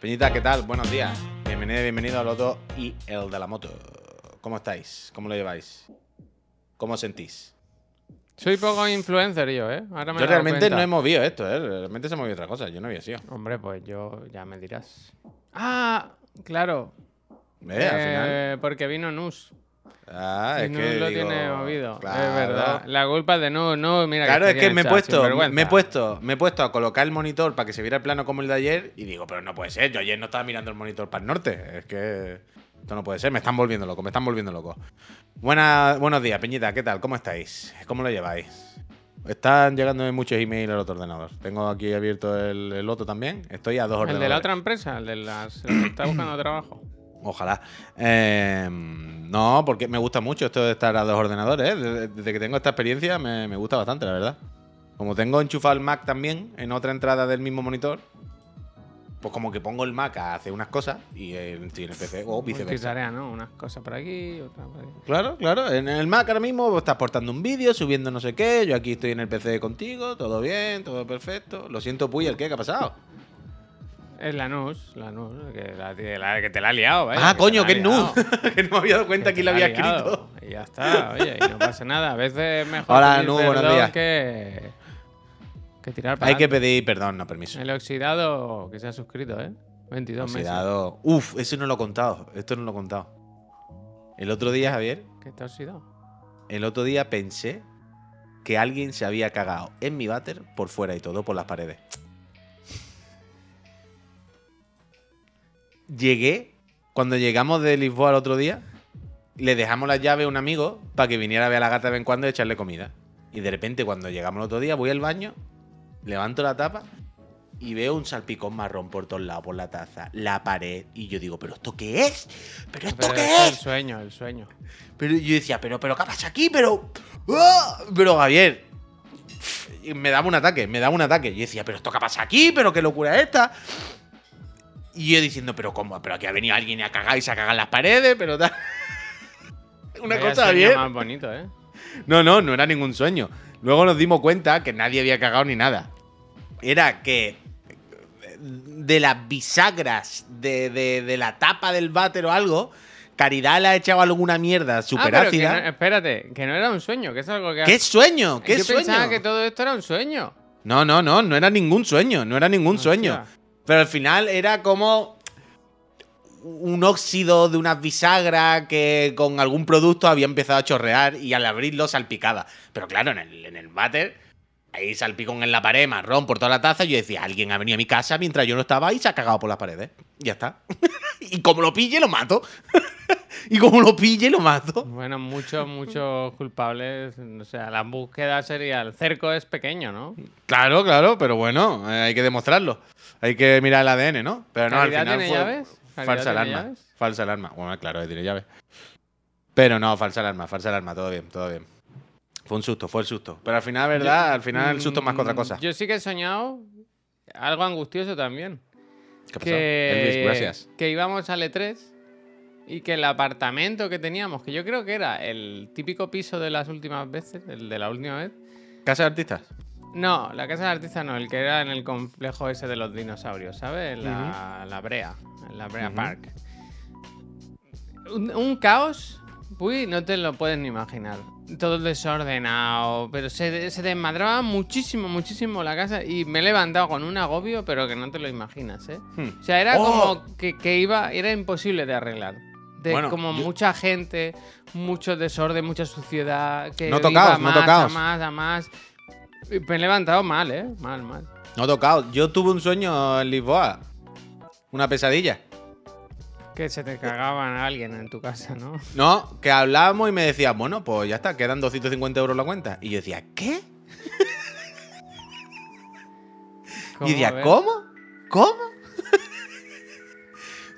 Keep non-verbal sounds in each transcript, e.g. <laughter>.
Peñita, ¿qué tal? Buenos días. Bienvenido, bienvenido a Loto y el de la moto. ¿Cómo estáis? ¿Cómo lo lleváis? ¿Cómo os sentís? Soy poco influencer yo, ¿eh? Ahora me he Yo realmente cuenta. no he movido esto, ¿eh? Realmente se ha movido otra cosa. Yo no había sido. Hombre, pues yo ya me dirás. Ah, claro. ¿Eh? Al final. Eh, porque vino Nus. Ah, es Nus que. lo digo, tiene movido. claro. Es verdad. La culpa es de Nus. No, mira Claro, es que me he el puesto, me he puesto, me he puesto a colocar el monitor para que se viera el plano como el de ayer y digo, pero no puede ser, yo ayer no estaba mirando el monitor para el norte, es que esto no puede ser, me están volviendo loco, me están volviendo loco. Buena, buenos días, Peñita, ¿qué tal? ¿Cómo estáis? ¿Cómo lo lleváis? Están llegando muchos emails al otro ordenador. Tengo aquí abierto el, el otro también. Estoy a dos El ordenadores. de la otra empresa, el de las. el que está buscando trabajo. Ojalá. Eh, no, porque me gusta mucho esto de estar a dos ordenadores. ¿eh? Desde, desde que tengo esta experiencia me, me gusta bastante, la verdad. Como tengo enchufado el Mac también en otra entrada del mismo monitor, pues como que pongo el Mac a hacer unas cosas y estoy en el PC o viceversa. Multitarea, ¿no? Unas cosas por aquí, otras por aquí. Claro, claro. En el Mac ahora mismo estás portando un vídeo, subiendo no sé qué. Yo aquí estoy en el PC contigo, todo bien, todo perfecto. Lo siento, Puy, ¿el qué? ¿Qué ha pasado? Es la Nus, la Nus, que, la, la- que te la ha liado, vaya. ah, coño, que es nu. que no me había dado cuenta Que quién lo la había escrito. Y ya está, oye, y no pasa nada. A veces es mejor Hola, Nu, buenos días. que, que tirar para Hay que pedir perdón, no permiso. El oxidado que se ha suscrito, ¿eh? 22 meses. Oxidado. Uf, eso no lo he contado. Esto no lo he contado. El otro día, Javier, ¿Qué te ha oxidado? el otro día pensé que alguien se había cagado en mi váter por fuera y todo, por las paredes. Llegué, cuando llegamos de Lisboa el otro día, le dejamos la llave a un amigo para que viniera a ver a la gata de vez en cuando y echarle comida. Y de repente, cuando llegamos el otro día, voy al baño, levanto la tapa y veo un salpicón marrón por todos lados, por la taza, la pared. Y yo digo, ¿pero esto qué es? ¿pero esto Pero qué es el sueño, el sueño. Pero yo decía, pero, pero, ¿qué pasa aquí? Pero. ¡Ah! Pero, Javier. Me daba un ataque, me daba un ataque. Yo decía, pero esto qué pasa aquí, pero qué locura es esta. Y yo diciendo, pero cómo, pero aquí ha venido alguien a cagar y se ha cagado en las paredes, pero tal. <laughs> Una Vaya cosa, más bonito, ¿eh? No, no, no era ningún sueño. Luego nos dimos cuenta que nadie había cagado ni nada. Era que de las bisagras de, de- de la tapa del váter o algo, Caridad le ha echado alguna mierda ah, que ácida. no- espérate, que no era un sueño, que es algo que... ¿Qué sueño? ¿Qué Yo sueño? pensaba que todo esto era un sueño. No, no, no, no era ningún sueño, no era ningún Hostia. sueño. Pero al final era como un óxido de unas bisagras que con algún producto había empezado a chorrear y al abrirlo salpicaba. Pero claro, en el, en el váter, ahí salpicón en la pared, marrón por toda la taza, yo decía, alguien ha venido a mi casa mientras yo no estaba y se ha cagado por las paredes. Y ya está. <laughs> y como lo pille, lo mato. <laughs> y como lo pille, lo mato. Bueno, muchos, muchos culpables. O sea, la búsqueda sería... El cerco es pequeño, ¿no? Claro, claro, pero bueno, eh, hay que demostrarlo. Hay que mirar el ADN, ¿no? Pero no, al ¿Caridad final tiene fue llaves? ¿Caridad falsa alarma. llaves? Falsa alarma. Bueno, claro, tiene llaves. Pero no, falsa alarma, falsa alarma, todo bien, todo bien. Fue un susto, fue el susto. Pero al final, ¿verdad? al final el susto es más que otra cosa. Mm, Yo sí que he soñado algo angustioso también. ¿Qué? Que, Elvis, gracias. que íbamos al E3 y que el apartamento que teníamos, que yo creo que era el típico piso de las últimas veces, el de la última vez. ¿Casa de artistas? No, la casa de artista no, el que era en el complejo ese de los dinosaurios, ¿sabes? En La, la Brea, en la Brea. Park. Un, un caos, uy, no te lo puedes ni imaginar. Todo desordenado, pero se, se desmadraba muchísimo, muchísimo la casa y me he levantado con un agobio, pero que no te lo imaginas, ¿eh? Hmm. O sea, era ¡Oh! como que, que iba, era imposible de arreglar. De Bueno, como yo- mucha gente, mucho desorden, mucha suciedad. Que No iba tocaos, no más, tocaos. A más, a más. Me he levantado mal, ¿eh? Mal, mal. No he tocado. Yo tuve un sueño en Lisboa. Una pesadilla. Que se te cagaban a alguien en tu casa, ¿no? No, que hablábamos y me decía, bueno, pues ya está, quedan 250 euros la cuenta. Y yo decía, ¿qué? <laughs> Y decía? ¿cómo? ¿Cómo? <laughs>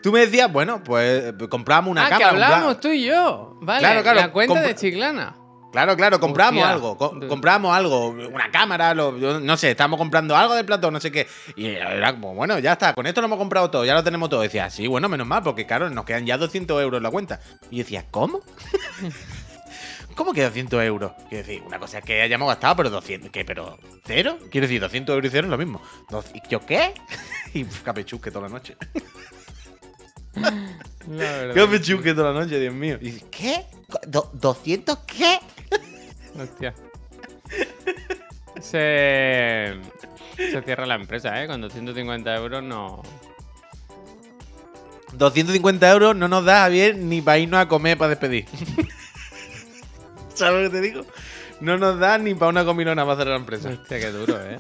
Tú me decías, bueno, pues compramos una ah, que cámara. hablábamos compra- tú y yo. Vale, Claro, claro, la cuenta de Chiclana. Claro, claro, compramos Hostia. algo. co- compramos algo, una cámara, lo- no sé, estamos comprando algo de plato, no sé qué. Y era como, bueno, ya está, con esto lo hemos comprado todo, ya lo tenemos todo. Y decía, sí, bueno, menos mal, porque claro, nos quedan ya 200 euros en la cuenta. Y yo decía, ¿cómo? <laughs> ¿Cómo que 200 euros? Quiero decir, una cosa es que hayamos gastado, pero 200. ¿Qué? ¿Pero cero? Quiero decir, 200 euros y cero es lo mismo. Dos- ¿Y yo qué? <laughs> y pf, capechusque toda la noche. La verdad. Capechusque toda la noche, Dios mío. Y dices, ¿qué? Do- ¿200 qué? Hostia. Se. Se cierra la empresa, ¿eh? Con 250 euros no. 250 euros no nos da, Javier, ni para irnos a comer para despedir. <laughs> ¿Sabes lo que te digo? No nos da ni para una comilona para cerrar la empresa. Hostia, qué duro, ¿eh?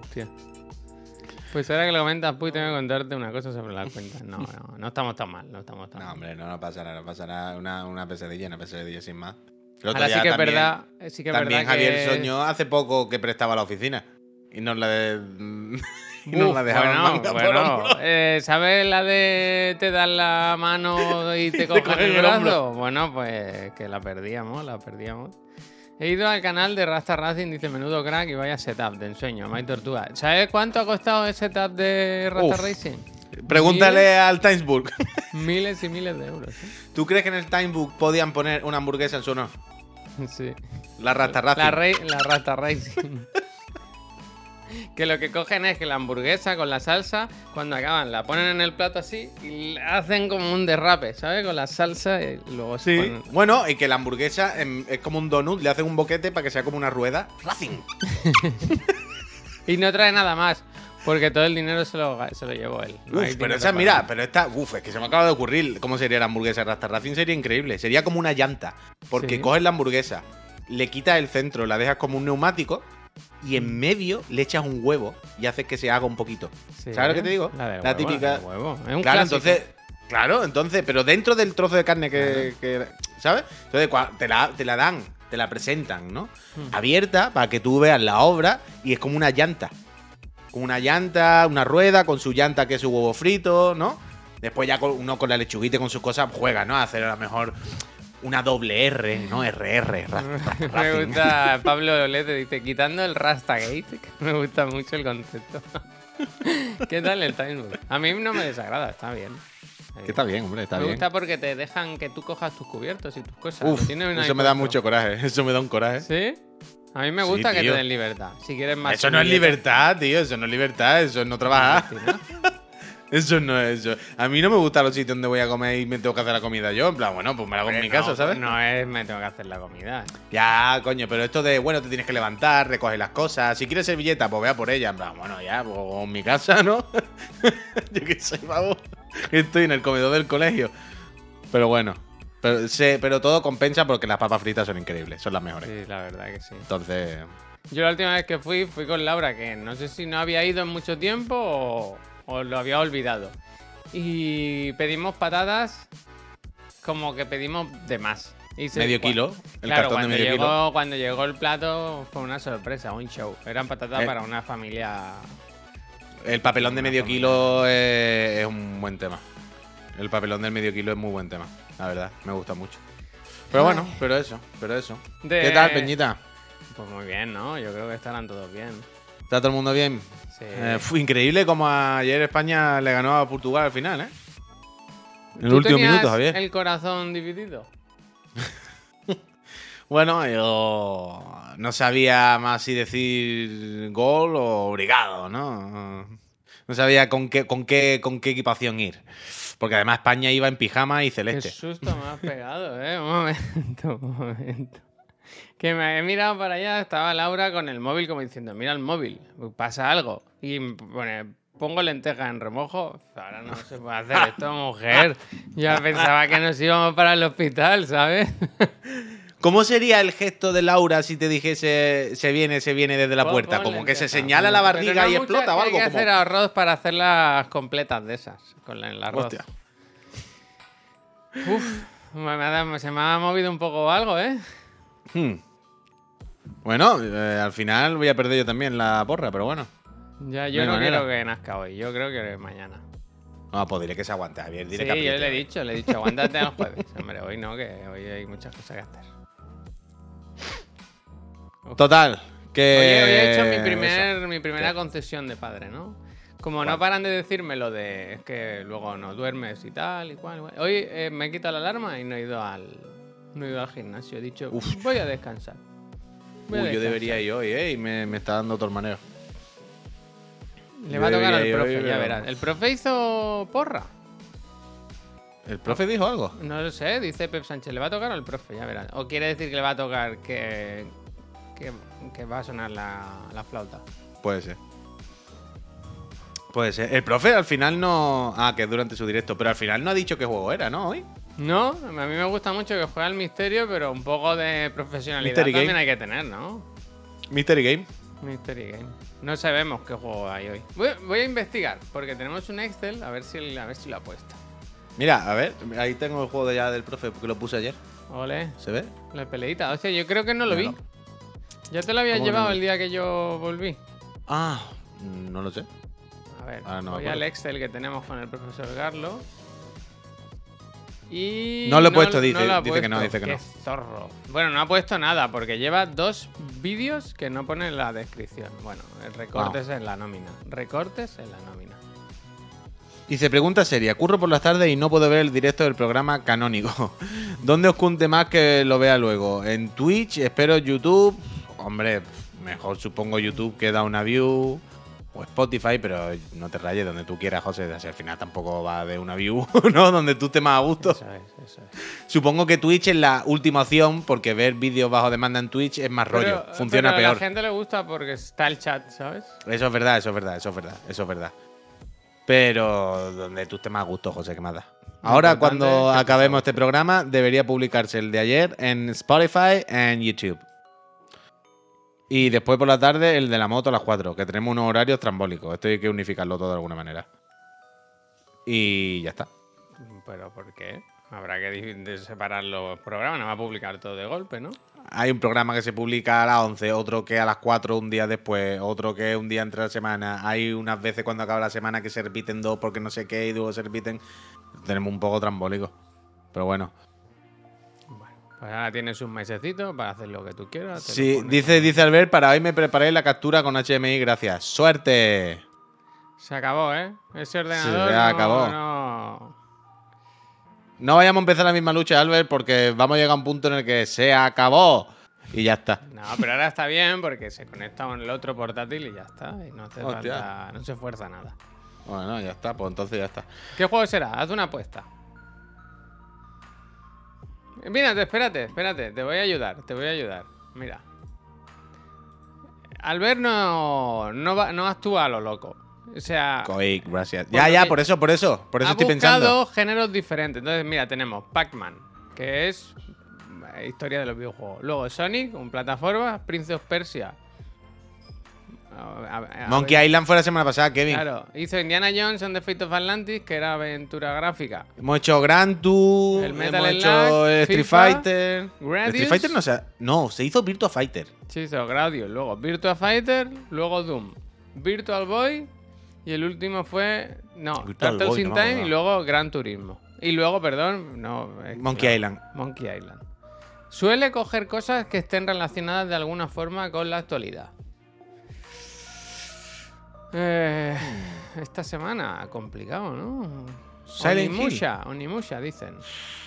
Hostia. Pues ahora que lo comentas, Puy, tengo que contarte una cosa sobre las cuentas. No, no, no estamos tan mal, no estamos tan No, mal. hombre, no, no pasa nada, no pasa nada. Una, una pesadilla, una pesadilla sin más. El otro Ahora sí que es también- verdad, eh, sí que es También verdad Javier que... soñó hace poco que prestaba la oficina. Y nos la, de- <laughs> y nos Uf, la dejaron bueno, bueno, eh, ¿sabes la de te dan la mano y te <laughs> cogen el brazo? Bueno, pues que la perdíamos, la perdíamos. He ido al canal de Rasta Racing, dice menudo crack y vaya setup de ensueño, May Tortuga. ¿Sabes cuánto ha costado el setup de Rasta Uf. Racing? Pregúntale al Timesbook. <laughs> Miles y miles de euros. ¿eh? ¿Tú crees que en el Timebook podían poner una hamburguesa en su honor? <laughs> Sí. La Rasta Racing. La, rey, la Rasta Racing. <laughs> que lo que cogen es que la hamburguesa con la salsa, cuando acaban, la ponen en el plato así y hacen como un derrape, ¿sabes? Con la salsa y luego Sí. ponen- Bueno, y que la hamburguesa es como un donut, le hacen un boquete para que sea como una rueda. Racing. <laughs> Y no trae nada más, porque todo el dinero se lo, se lo llevó él. No Uf, pero esa, mira, pero esta, uf, es que se me acaba de ocurrir cómo sería la hamburguesa Rasta Racing. Sería increíble. Sería como una llanta. Porque Sí. coges la hamburguesa, le quitas el centro, la dejas como un neumático y en medio le echas un huevo y haces que se haga un poquito. Sí, ¿Sabes lo que te digo? La, típica- la de huevo. Es un claro, clásico. entonces. Claro, entonces, pero dentro del trozo de carne que. que- ¿Sabes? Entonces, te la, te la dan, te la presentan, ¿no? Hmm. Abierta para que tú veas la obra y es como una llanta. Como una llanta, una rueda con su llanta que es su huevo frito, ¿no? Después ya uno con la lechuguita y con sus cosas juega, ¿no? A hacer a lo mejor una doble R, ¿no? RR. ra- <laughs> Me gusta Pablo Olete, dice, quitando el Rastagate, <laughs> que me gusta mucho el concepto. <laughs> ¿Qué tal el Timebook? A mí no me desagrada, está bien. Que está bien, hombre, está me bien. gusta porque te dejan que tú cojas tus cubiertos y tus cosas. Uf, eso me da mucho coraje. Eso me da un coraje. ¿Sí? A mí me Sí, gusta que te den libertad. Si quieres más. Eso no es libertad, tío. Eso no es libertad. Eso es no trabajar. Eso no es eso. A mí no me gustan los sitios donde voy a comer y me tengo que hacer la comida yo. En plan, bueno, pues me la hago en mi casa, ¿sabes? No es me tengo que hacer la comida. Ya, coño, pero esto de, bueno, te tienes que levantar, recoger las cosas. Si quieres servilleta, pues vea por ella. En plan, bueno, ya, pues en mi casa, ¿no? <laughs> yo qué sé, vamos. Estoy en el comedor del colegio. Pero bueno. Pero, sé- pero todo compensa porque las papas fritas son increíbles, son las mejores. Sí, la verdad que sí. Entonces, Yo la última vez que fui, fui con Laura, que no sé si no había ido en mucho tiempo o, o lo había olvidado. Y pedimos patatas como que pedimos de más. Y se- medio kilo, el claro, cartón de medio llegó, kilo. cuando llegó el plato fue una sorpresa, un show. Eran patatas Eh. para una familia. El papelón de medio familia. kilo es, es un buen tema. El papelón del medio kilo es muy buen tema, la verdad. Me gusta mucho. Pero bueno, Ay. pero eso, pero eso. De- ¿Qué tal, Peñita? Pues muy bien, ¿no? Yo creo que estarán todos bien. ¿Está todo el mundo bien? Sí. Eh, fue increíble como ayer España le ganó a Portugal al final, ¿eh? En el ¿Tú último minuto, Javier. El corazón dividido. <laughs> Bueno, yo no sabía más si decir gol o obrigado, ¿no? No sabía con qué, con qué, con qué equipación ir. Porque además España iba en pijama y Qué celeste. susto me has pegado, ¿eh? Un momento, un momento. <laughs> Que me he mirado para allá, estaba Laura con el móvil como diciendo, mira el móvil, pasa algo. Y pongo lentejas en remojo. Ahora no se puede hacer esto, <laughs> mujer. Yo pensaba que nos íbamos para el hospital, ¿sabes? <laughs> ¿Cómo sería el gesto de Laura si te dijese se viene, se viene desde la puerta? Como que se señala la barriga no y explota o algo. Hay que como- hacer arroz para hacerlas completas de esas, con la- el arroz. Hostia. Uf, me ha dado- se me ha movido un poco algo, ¿eh? Hmm. Bueno, eh, al final voy a perder yo también la porra, pero bueno. Ya, yo No manera. quiero que nazca hoy, yo creo que mañana. No, pues diré que se aguante, Javier. Diré Sí, que yo le he dicho, le he dicho, aguántate el <laughs> jueves. Hombre, hoy no, que hoy hay muchas cosas que hacer. Total, que... Oye, hoy he hecho mi, primer, mi primera ¿Qué? concesión de padre, ¿no? Como ¿Cuál? no paran de decirme lo de es que luego no duermes y tal y cual. Hoy eh, me he quitado la alarma y no he ido al, No he ido al gimnasio. He dicho, Uf. voy a descansar. Voy a Uy, yo debería ir hoy, ¿eh? Y me, me está dando tormaneo. Le yo va a tocar al profe, hoy, ya pero- verás. ¿El profe hizo porra? ¿El profe dijo algo? No lo sé, dice Pep Sánchez. ¿Le va a tocar al profe? Ya verás. ¿O quiere decir que le va a tocar que, que, que va a sonar la, la flauta? Puede ser. Puede ser. El profe al final no. Ah, que es durante su directo, pero al final no ha dicho qué juego era, ¿no? Hoy. No, a mí me gusta mucho que juegue al misterio, pero un poco de profesionalidad Mystery también Game. hay que tener, ¿no? Mystery Game. Mystery Game. No sabemos qué juego hay hoy. Voy, voy a investigar, porque tenemos un Excel, a ver si, a ver si lo ha puesto. Mira, a ver, ahí tengo el juego de ya del profe porque lo puse ayer. Ole, ¿Se ve? la peleita. O sea, yo creo que no lo vi. Míralo. Ya te lo habías ¿Cómo que no llevado lo el día que yo volví. Ah, no lo sé. A ver, Ah, no me voy acuerdo. al Excel que tenemos con el profesor Garlo. Y. No lo he puesto, dice- lo ha dice que no, dice que Qué no. zorro. Bueno, no ha puesto nada porque lleva dos vídeos que no pone en la descripción. Bueno, el recortes en la nómina. Recortes en la nómina. Dice, pregunta seria, curro por las tardes y no puedo ver el directo del programa canónico. <laughs> ¿Dónde os cunte más que lo vea luego? ¿En Twitch? ¿Espero YouTube? Hombre, mejor supongo YouTube que da una view. O Spotify, pero no te rayes donde tú quieras, José. Así al final tampoco va de una view, <laughs> ¿no? Donde tú estés más a gusto. Eso es, eso es. Supongo que Twitch es la última opción porque ver vídeos bajo demanda en Twitch es más rollo. Pero- Funciona pero A peor. la gente le gusta porque está el chat, ¿sabes? Eso es verdad, eso es verdad, eso es verdad, eso es verdad. Pero donde tú estés más a gusto, José, ¿qué más da? Ahora, cuando que te acabemos este programa, debería publicarse el de ayer en Spotify en YouTube. Y después por la tarde, el de la moto a las 4, que tenemos unos horarios trambólicos. Esto hay que unificarlo todo de alguna manera. Y ya está. Pero ¿por qué? Habrá que separar los programas, no va a publicar todo de golpe, ¿no? Hay un programa que se publica a las 11, otro que a las 4 un día después, otro que un día entre la semana. Hay unas veces cuando acaba la semana que se repiten dos porque no sé qué y luego se repiten. Tenemos un poco trambólico. Pero bueno. Pues ahora tienes un mesecito para hacer lo que tú quieras. Sí, dice, dice Albert, para hoy me preparé la captura con HMI, gracias. ¡Suerte! Se acabó, ¿eh? Ese ordenador Se no, acabó. no- No vayamos a empezar la misma lucha, Albert, porque vamos a llegar a un punto en el que se acabó. Y ya está. No, pero ahora está bien porque se conecta con el otro portátil y ya está. Y no hace falta, no se fuerza nada. Bueno, ya está, pues entonces ya está. ¿Qué juego será? Haz una apuesta. Mírate, espérate, espérate, te voy a ayudar, te voy a ayudar. Mira. Albert no, no, va- no actúa a lo loco. O sea, Coic, gracias. Ya, ya, por eso, por eso. Por eso ha estoy pensando. géneros diferentes. Entonces, mira, tenemos Pac-Man, que es eh, historia de los videojuegos. Luego Sonic, un plataforma, Prince of Persia. A- a- a- Monkey Island fue la semana pasada, Kevin. Claro, hizo Indiana Jones and the Fate of Atlantis, que era aventura gráfica. Hemos hecho Gran Tour, El Metal hemos hecho Street FIFA, Fighter. Gradius. Street Fighter no se, no, se hizo Virtua Fighter. Sí, hizo Gradius, luego Virtua Fighter, luego Doom, Virtual Boy y el último fue. No, Virtual Boy, in no Time y luego Gran Turismo. Y luego, perdón, no. Monkey no, Island. Monkey Island. Suele coger cosas que estén relacionadas de alguna forma con la actualidad. Eh, esta semana, complicado, ¿no? Silent Hill. Onimusha, Onimusha, dicen.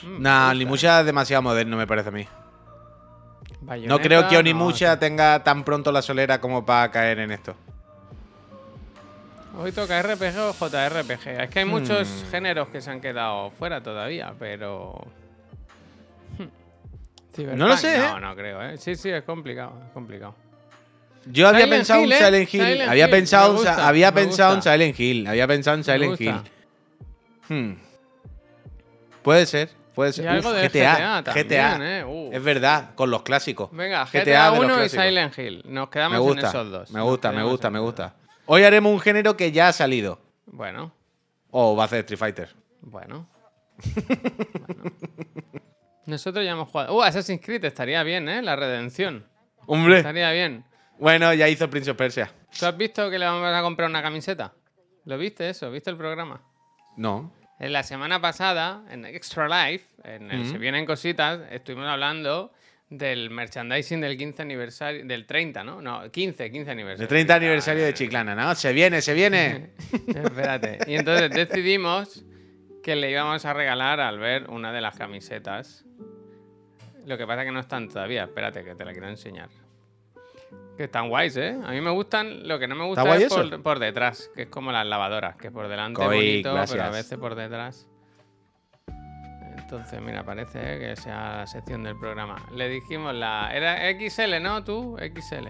Mm, Nah. Onimusha es demasiado moderno, me parece a mí. No creo que no, Onimusha tenga tan pronto la solera como para caer en esto. Hoy toca RPG o JRPG. Es que hay muchos Hmm. géneros que se han quedado fuera todavía, pero. Hmm. No lo sé, No, ¿eh? no creo, ¿eh? Sí, sí, es complicado, es complicado. Yo había Silent pensado Hill, en ¿eh? Silent Hill. Silent había Hill, pensado, gusta, había pensado en. Silent Hill. Había pensado en Silent Hill. Hmm. Puede ser, puede ser. Y algo Uf, de GTA, GTA también, GTA. ¿eh? Uh. Es verdad, con los clásicos. Venga, GTA GTA, de los 1 y. Silent Hill. Nos quedamos gusta, en esos dos. me gusta, me gusta, me gusta. Hoy haremos un género que ya ha salido. Bueno, O va a hacer Street Fighter. bueno. Bueno. <laughs> Nosotros ya hemos jugado. Uh, Assassin's Creed estaría bien, ¿eh? La redención. Hombre. Estaría bien. Bueno, ya hizo Prince of Persia. ¿Tú has visto que le vamos a comprar una camiseta? ¿Lo viste eso? ¿Viste el programa? No. En la semana pasada, en Extra Life, en el Se Vienen Cositas, estuvimos hablando del merchandising del 15 aniversario, del 30, ¿no? No, 15, 15 aniversario. El 30 aniversario de Chiclana, ¿no? Se viene, se viene. <laughs> Espérate. Y entonces decidimos que le íbamos a regalar al ver una de las camisetas Lo que pasa es que no están todavía. Espérate, que te la quiero enseñar. Que están guays, ¿eh? A mí me gustan. Lo que no me gusta es por, por detrás, que es como las lavadoras, que por delante Coi, bonito, pero a veces por detrás. Entonces, mira, parece que sea la sección del programa. Le dijimos la. Era XL, ¿no? Tú, XL.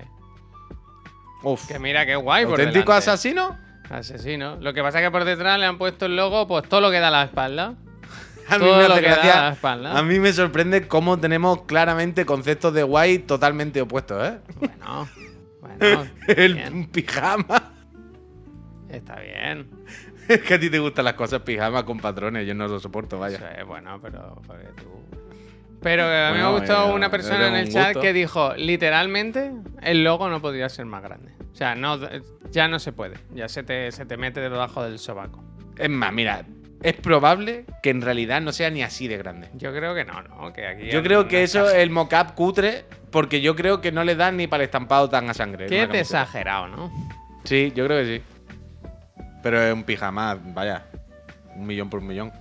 Uf. Que mira qué guay, por ¿Auténtico delante. asesino? Asesino. Lo que pasa es que por detrás le han puesto el logo, pues todo lo que da a la espalda. A mí me lo hace que da gracia- a la espalda. A mí me sorprende cómo tenemos claramente conceptos de guay totalmente opuestos, ¿eh? Bueno, bueno. <laughs> El bien, pijama. está bien. Es que a ti te gustan las cosas pijama con patrones, yo no lo soporto, vaya. Bueno, pero porque tú. Pero a mí Bueno, me gustó una persona en el chat que dijo, literalmente, el logo no podría ser más grande. O sea, no, ya no se puede. Ya se te, se te mete debajo del sobaco. Es más, mira, es probable que en realidad no sea ni así de grande. Yo creo que no, ¿no? Que aquí Yo creo que eso es el mocap cutre, porque yo creo que no le dan ni para el estampado tan a sangre. Qué no exagerado, ¿no? Sí, yo creo que sí. Pero es un pijama, vaya. Un millón por un millón.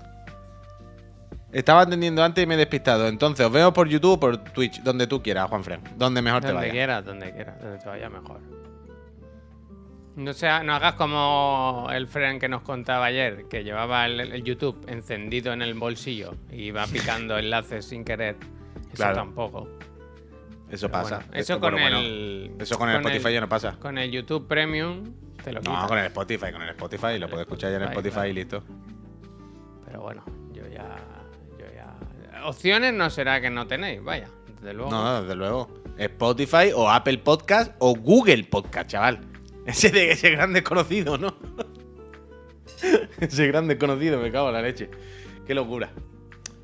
Estaba atendiendo antes y me he despistado. Entonces, os veo por YouTube o por Twitch, donde tú quieras, Juanfran. Donde mejor te Donde vaya. quieras, donde quieras, donde te vaya mejor. No, sea, no hagas como el friend que nos contaba ayer, que llevaba el, el YouTube encendido en el bolsillo y iba <laughs> picando enlaces sin querer. Eso Claro. tampoco. Eso Pero pasa. bueno, eso con bueno, el. bueno, Eso con el Spotify ya no pasa. Con el YouTube Premium te lo No, quitas. con el Spotify, con el Spotify. Lo puedes escuchar ya en el Spotify, y listo. Pero bueno, yo ya, yo ya. Opciones no será que no tenéis, vaya. Desde luego. No, no, desde luego. Spotify o Apple Podcast o Google Podcast, chaval. Ese, de, ese gran desconocido, ¿no? <laughs> ese gran desconocido, me cago en la leche. Qué locura.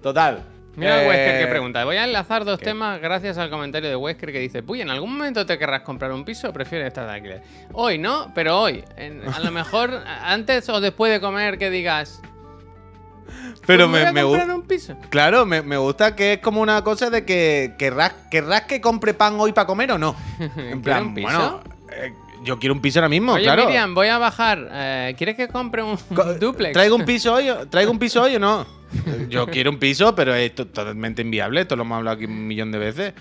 Total. Mira eh, Wesker que pregunta. Voy a enlazar dos ¿qué? temas gracias al comentario de Wesker que dice: Puy, ¿en algún momento te querrás comprar un piso o prefieres estar de alquiler? Hoy no, pero hoy. En- a lo mejor <laughs> antes o después de comer que digas. Pero "Pues me, gusta. un piso. Claro, me, me gusta que es como una cosa de que querrás, querrás que compre pan hoy para comer o no. <laughs> En ¿Quieres plan, un piso? bueno, eh, yo quiero un piso ahora mismo, Oye, claro. Miriam, voy a bajar. eh, ¿Quieres que compre un duplex? ¿Traigo un piso hoy? ¿Traigo un piso hoy o no? <laughs> Yo quiero un piso, pero es to- totalmente inviable. Esto lo hemos hablado aquí un millón de veces.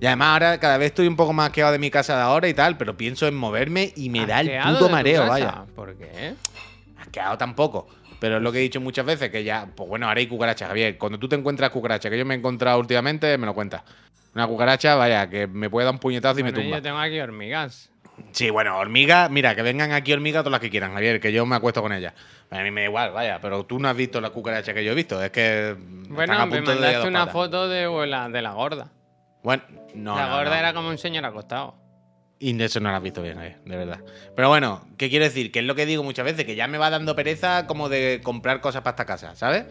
Y además ahora cada vez estoy un poco más quedado de mi casa de ahora y tal, pero pienso en moverme y me da el ¿Asqueado de puto mareo, vaya. ¿Por qué? Asqueado tampoco. Pero es lo que he dicho muchas veces, que ya, pues bueno, ahora hay cucarachas, Javier. Cuando tú te encuentras cucarachas, que yo me he encontrado últimamente, me lo cuentas. Una cucaracha, vaya, que me puede dar un puñetazo y me tumba. yo tengo aquí hormigas. Sí, bueno, hormigas, mira, que vengan aquí hormigas todas las que quieran, Javier, que yo me acuesto con ellas. A mí me da igual, vaya, pero tú no has visto la cucaracha que yo he visto, es que. Bueno, están a me punto mandaste una foto de la, de la gorda. Bueno, no. la no, gorda no. era como un señor acostado. Y de eso no lo has visto bien, Javier, de verdad. Pero bueno, ¿qué quiero decir? Que es lo que digo muchas veces, que ya me va dando pereza como de comprar cosas para esta casa, ¿sabes?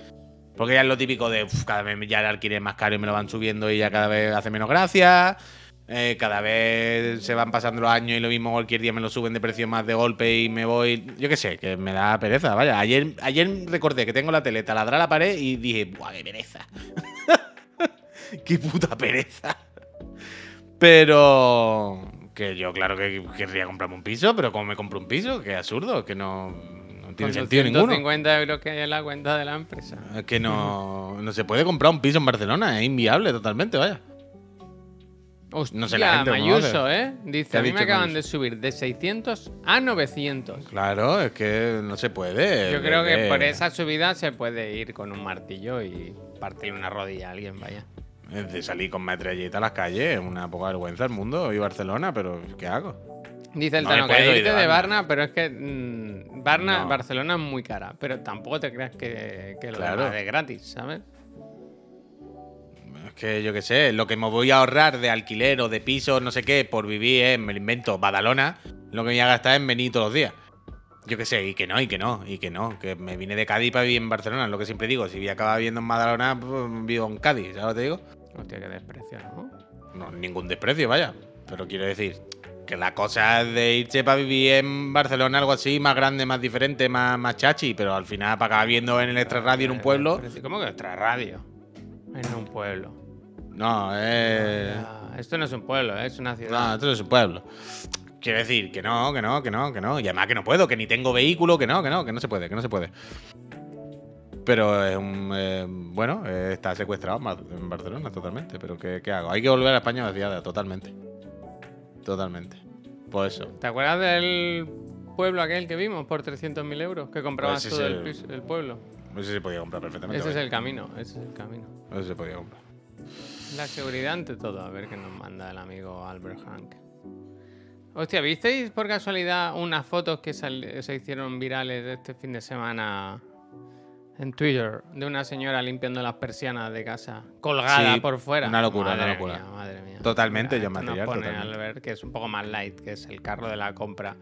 Porque ya es lo típico de uf, cada vez ya el alquiler es más caro y me lo van subiendo y ya cada vez hace menos gracia. Eh, cada vez se van pasando los años y lo mismo cualquier día me lo suben de precio más de golpe y me voy. Yo qué sé, que me da pereza. Vaya, ayer, ayer recordé que tengo la tele taladrar la pared y dije, ¡buah, qué pereza! <laughs> ¡Qué puta pereza! Pero que yo, claro que querría comprarme un piso, pero como me compro un piso, que absurdo, que no, no tiene Con sentido ninguno. 150 euros que hay en la cuenta de la empresa. Es que no, no se puede comprar un piso en Barcelona, es inviable totalmente, vaya. No sé la gente Mayuso. ¿eh? ¿Qué Dice, a mí me acaban Mayuso? de subir de 600 a 900. Claro, es que no se puede. Yo creo que por esa subida se puede ir con un martillo y partirle una rodilla a alguien, vaya. De salir con metralleta a las calles, es una poca vergüenza el mundo y Barcelona, pero ¿qué hago? Dice el No Tano, que irte de de Barna. Pero es que mm, Barna, No. Barcelona es muy cara. Pero tampoco te creas que, que lo Claro. es gratis, ¿sabes? Es que yo qué sé, lo que me voy a ahorrar de alquiler o de piso, no sé qué, por vivir es, me invento, Badalona, lo que me voy a gastar es venir todos los días. Yo qué sé, y que no, y que no, y que no, que me vine de Cádiz para vivir en Barcelona, es lo que siempre digo, si voy a acabar viviendo en Badalona, pues vivo en Cádiz, ¿sabes lo que te digo? Hostia, qué desprecio, ¿no? No, ningún desprecio, vaya. Pero quiero decir que la cosa es de irse para vivir en Barcelona, algo así, más grande, más diferente, más, más chachi, pero al final para acabar viendo en el extra radio en un pueblo. ¿Cómo que extra radio? En un pueblo. No, es. Ah, esto no es un pueblo, ¿eh? es una ciudad. No, esto no es un pueblo. Quiero decir que no, que no, que no, que no. Y además que no puedo, que ni tengo vehículo, que no, que no, que no se puede, que no se puede. Pero es un. eh, bueno, eh, está secuestrado en Bar- en Barcelona totalmente. Pero ¿qué, qué hago? Hay que volver a España vaciada, totalmente. Totalmente. Por eso. ¿Te acuerdas del pueblo aquel que vimos por 300.000 euros? Que comprabas Pues ese todo el, el- pueblo. Eso se podía comprar perfectamente. Ese es el camino, ese es el camino. Eso se podía comprar. La seguridad ante todo, a ver qué nos manda el amigo Albert Hank. Hostia, ¿visteis por casualidad unas fotos que se hicieron virales este fin de semana en Twitter de una señora limpiando las persianas de casa, colgada Sí, por fuera? una locura, una Madre locura. mía, madre mía. Totalmente, Mira, John esto nos Material, pone totalmente. Albert, que es un poco más light, que es el carro de la compra.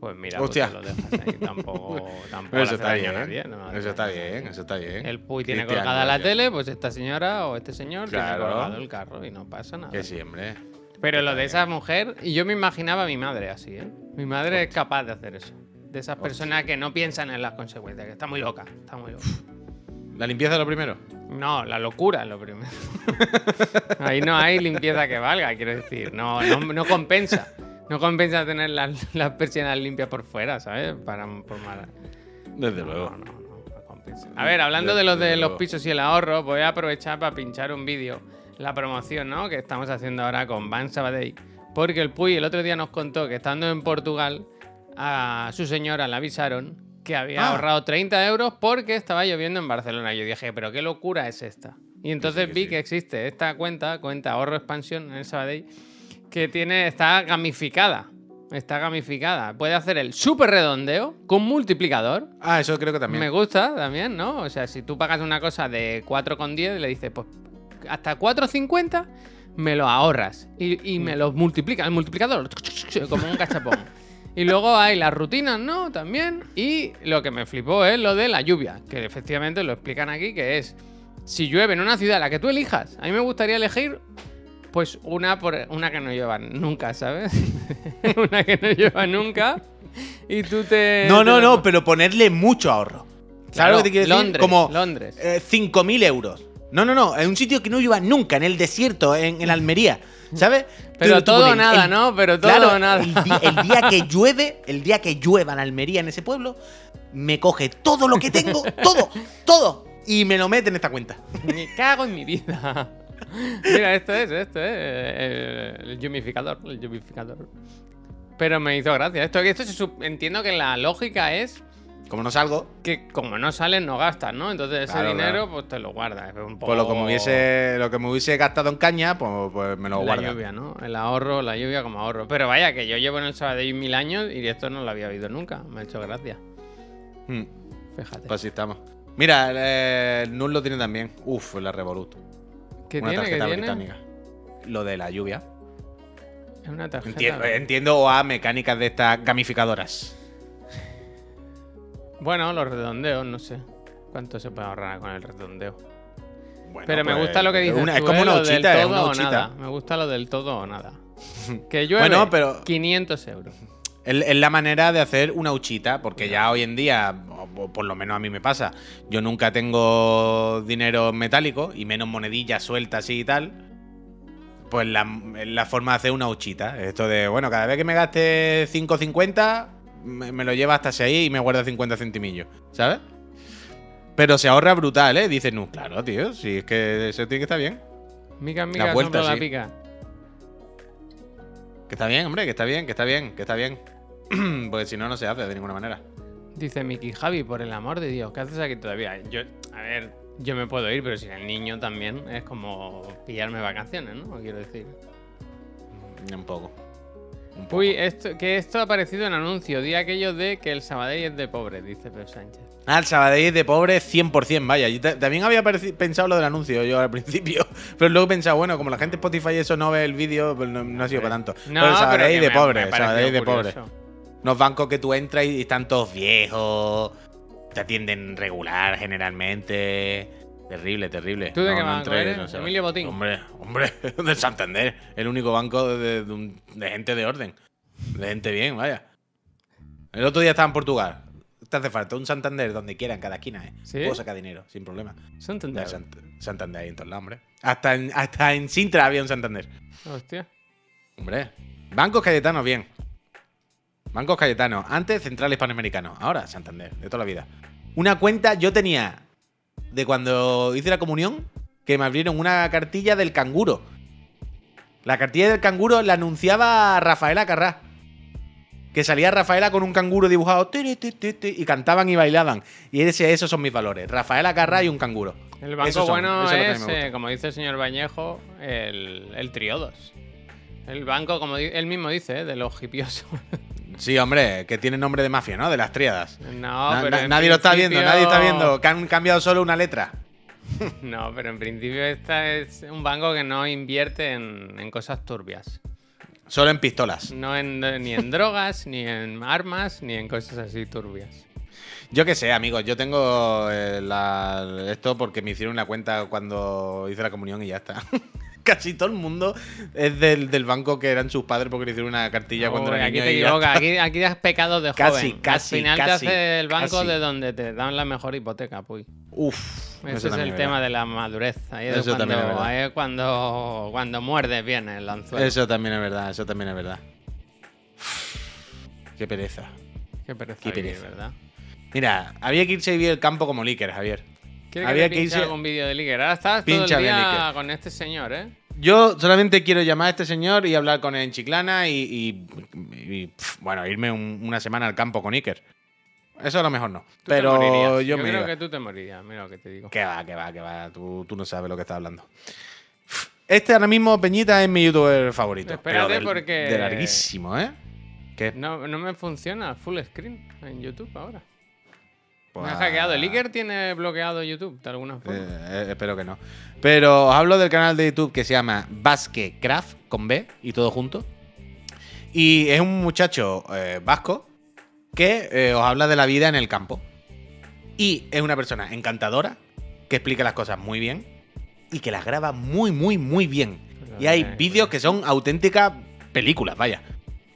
Pues mira, pues te lo dejas ahí, tampoco, <laughs> tampoco eso está bien. no hace Eso está bien, eso está bien. El Puy tiene Cristian, colgada la tele, pues esta señora o este señor tiene Claro. colgado el carro y no pasa nada. Que sí, hombre. Pero lo de esa mujer, y yo me imaginaba a mi madre así, ¿eh? Mi madre es capaz de hacer eso. De esas personas que no piensan en las consecuencias, que está muy loca, está muy loca. ¿La limpieza es lo primero? No, la locura es lo primero. <laughs> Ahí no hay limpieza que valga, quiero decir. No, no, no compensa. No compensa tener las, las persianas limpias por fuera, ¿sabes? Para, por mala- Desde no, luego. No, no, no, compensa. A ver, hablando de los de Desde los pisos y el ahorro, voy a aprovechar para pinchar un vídeo. La promoción, ¿no? Que estamos haciendo ahora con Van Sabadell. Porque el Puy el otro día nos contó que estando en Portugal, a su señora le avisaron que había Ah. ahorrado 30 euros porque estaba lloviendo en Barcelona. Yo dije, pero qué locura es esta. Y entonces que vi sí. que existe esta cuenta, cuenta ahorro expansión en el Sabadell, que tiene, está gamificada. Está gamificada. Puede hacer el súper redondeo con multiplicador. Ah, eso creo que también. Me gusta también, ¿no? O sea, si tú pagas una cosa de 4,10 le dices, pues hasta 4,50 me lo ahorras y, y me lo multiplica, el multiplicador, como un cachapón. Y luego hay las rutinas, ¿no? También. Y lo que me flipó es lo de la lluvia, que efectivamente lo explican aquí, que es, si llueve en una ciudad, la que tú elijas, a mí me gustaría elegir, pues una, por, una que no llueva nunca, ¿sabes? <laughs> una que no llueva nunca. Y tú te... No, no, no, pero ponerle mucho ahorro. ¿Sabes Claro, lo que te quiero decir? Londres, Como Londres. eh, 5.000 euros. No, no, no. En un sitio que no llueva nunca, en el desierto, en, en Almería. ¿Sabes? Pero Tú- tú todo o pones nada, el- ¿no? Pero todo Claro, nada. El, di- el día que <laughs> llueve, el día que llueva en Almería, en ese pueblo, me coge todo lo que tengo, todo, todo, y me lo mete en esta cuenta. Me cago en mi vida. Mira, esto es, esto es. eh, El, humificador, el humificador. Pero me hizo gracia. Esto, esto se entiendo que la lógica es Como no salgo, que como no salen, no gastas, ¿no? Entonces ese Claro, dinero, claro. pues te lo guardas. Un poco pues lo que me hubiese, lo que me hubiese gastado en caña, pues, pues me lo la guardo. lluvia, ¿no? El ahorro, la lluvia como ahorro. Pero vaya, que yo llevo en el Sabadell mil años y esto no lo había oído nunca. Me ha hecho gracia. Hmm, Fíjate. pues así estamos. Mira, el NUS lo tiene también. Uf, la Revolut. ¿Qué una tiene? ¿Qué tarjeta tiene? británica. Lo de la lluvia. Es una tarjeta. Entiendo, entiendo a mecánicas de estas gamificadoras. Bueno, los redondeos, no sé. ¿Cuánto se puede ahorrar con el redondeo? Bueno, Pero me pues, gusta lo que dices una- es como ¿eh? una ochita, es una ochita. Me gusta lo del todo o nada. <laughs> Que llueve Bueno, pero- 500 euros. Es, la manera de hacer una huchita, porque ya hoy en día, o, por lo menos a mí me pasa, yo nunca tengo dinero metálico y menos monedillas sueltas y tal. Pues la, la forma de hacer una huchita. Esto de, bueno, cada vez que me gaste 5.50, me, me lo lleva hasta 6 y me guarda 50 centimillos, ¿sabes? Pero se ahorra brutal, ¿eh? Dice, no, claro, tío, si es que eso tiene que estar bien. Mica, mica, vuelta, sopla la sí. pica. Que está bien, hombre, que está bien, que está bien, que está bien. <clears throat> Porque si no, no se hace de ninguna manera. Dice Miki, Javi, por el amor de Dios, ¿qué haces aquí todavía? Yo, a ver, yo me puedo ir, pero si el niño también es como pillarme vacaciones, ¿no? Quiero decir. Un poco. Un poco. Uy, esto, que esto ha aparecido en anuncio. Día aquello de que el Sabadell es de pobre, dice Pedro Sánchez. Ah, el Sabadell de pobre 100%, vaya. Yo ta- también había pensado lo del anuncio yo al <laughs> principio, pero luego he pensado, bueno, como la gente de Spotify eso no ve el vídeo, pues no, no ha sido para tanto. No, pero el Sabadell que de pobre, el Sabadell de pobre. Unos bancos que tú entras y están todos viejos, te atienden regular generalmente. Terrible, terrible. ¿Tú de No, qué no banco entré, eres? no sé. Emilio Botín. Hombre, hombre, <laughs> del Santander. El único banco de, de de gente de orden. De gente bien, vaya. El otro día estaba en Portugal. Te hace falta un Santander donde quiera, en cada esquina, ¿eh? ¿Sí? Puedo sacar dinero, sin problema. Santander. Ya, Sant- Santander ahí en todos lados, hombre. Hasta en, hasta en Sintra había un Santander. Hostia. Hombre. Bancos Cayetanos, bien. Bancos Cayetanos. Antes Central Hispanoamericano. Ahora Santander, de toda la vida. Una cuenta, yo tenía de cuando hice la comunión que me abrieron una cartilla del canguro. La cartilla del canguro la anunciaba Rafaela Carrá. Que salía Rafaela con un canguro dibujado y cantaban y bailaban. Y ese, esos son mis valores. Rafaela Carrá y un canguro. El banco son, bueno es eh, como dice el señor Bañejo, el, el triodos. El banco, como él mismo dice, eh, de los hipiosos. <laughs> Sí, hombre, que tiene nombre de mafia, ¿no? De las tríadas. No, Na- pero na- nadie lo está viendo, nadie está viendo. Que han cambiado solo una letra. <laughs> No, pero en principio esta es un banco que no invierte en, en cosas turbias. Solo en pistolas. No en, ni en drogas, ni en armas, ni en cosas así turbias. Yo qué sé, amigos, yo tengo eh, la- esto porque me hicieron una cuenta cuando hice la comunión y ya está. <laughs> Casi todo el mundo es del, del banco que eran sus padres porque le hicieron una cartilla cuando Uy, era aquí niño te equivocas, aquí, aquí has pecado de Casi, joven. casi, Al final casi, te hace el banco casi. de donde te dan la mejor hipoteca, puy. Uf, Ese eso es el tema de la madurez. Ahí es, Eso también es cuando, verdad. ahí es cuando, cuando muerdes bien el anzuelo. Eso también es verdad, eso también es verdad. Qué pereza. Qué pereza, Qué pereza. ¿verdad? Mira, había que irse a vivir el campo como líker, Javier. ¿Quieres Había que que te pinche irse- algún vídeo de Liger? Ahora estás todo el día con este señor, ¿eh? Yo solamente quiero llamar a este señor y hablar con él en Chiclana y, y- y, pf, bueno, irme un- una semana al campo con Iker. Eso a lo mejor no. Tú Pero morirías. yo, me creo iba. que tú te morirías, mira lo que te digo. Que va, que va, que va. Tú, tú no sabes lo que estás hablando. Este ahora mismo, Peñita, es mi youtuber favorito. Espérate, del- porque- De larguísimo, ¿eh? ¿Qué? No, no me funciona full screen en YouTube ahora. Pues, Me ha hackeado. ¿El Iker tiene bloqueado YouTube de alguna forma? eh, eh, espero que no. Pero os hablo del canal de YouTube que se llama Basquecraft, con B y todo junto. Y es un muchacho eh, vasco que eh, os habla de la vida en el campo. Y es una persona encantadora, que explica las cosas muy bien y que las graba muy, muy, muy bien. Y hay vídeos que son auténticas películas, vaya.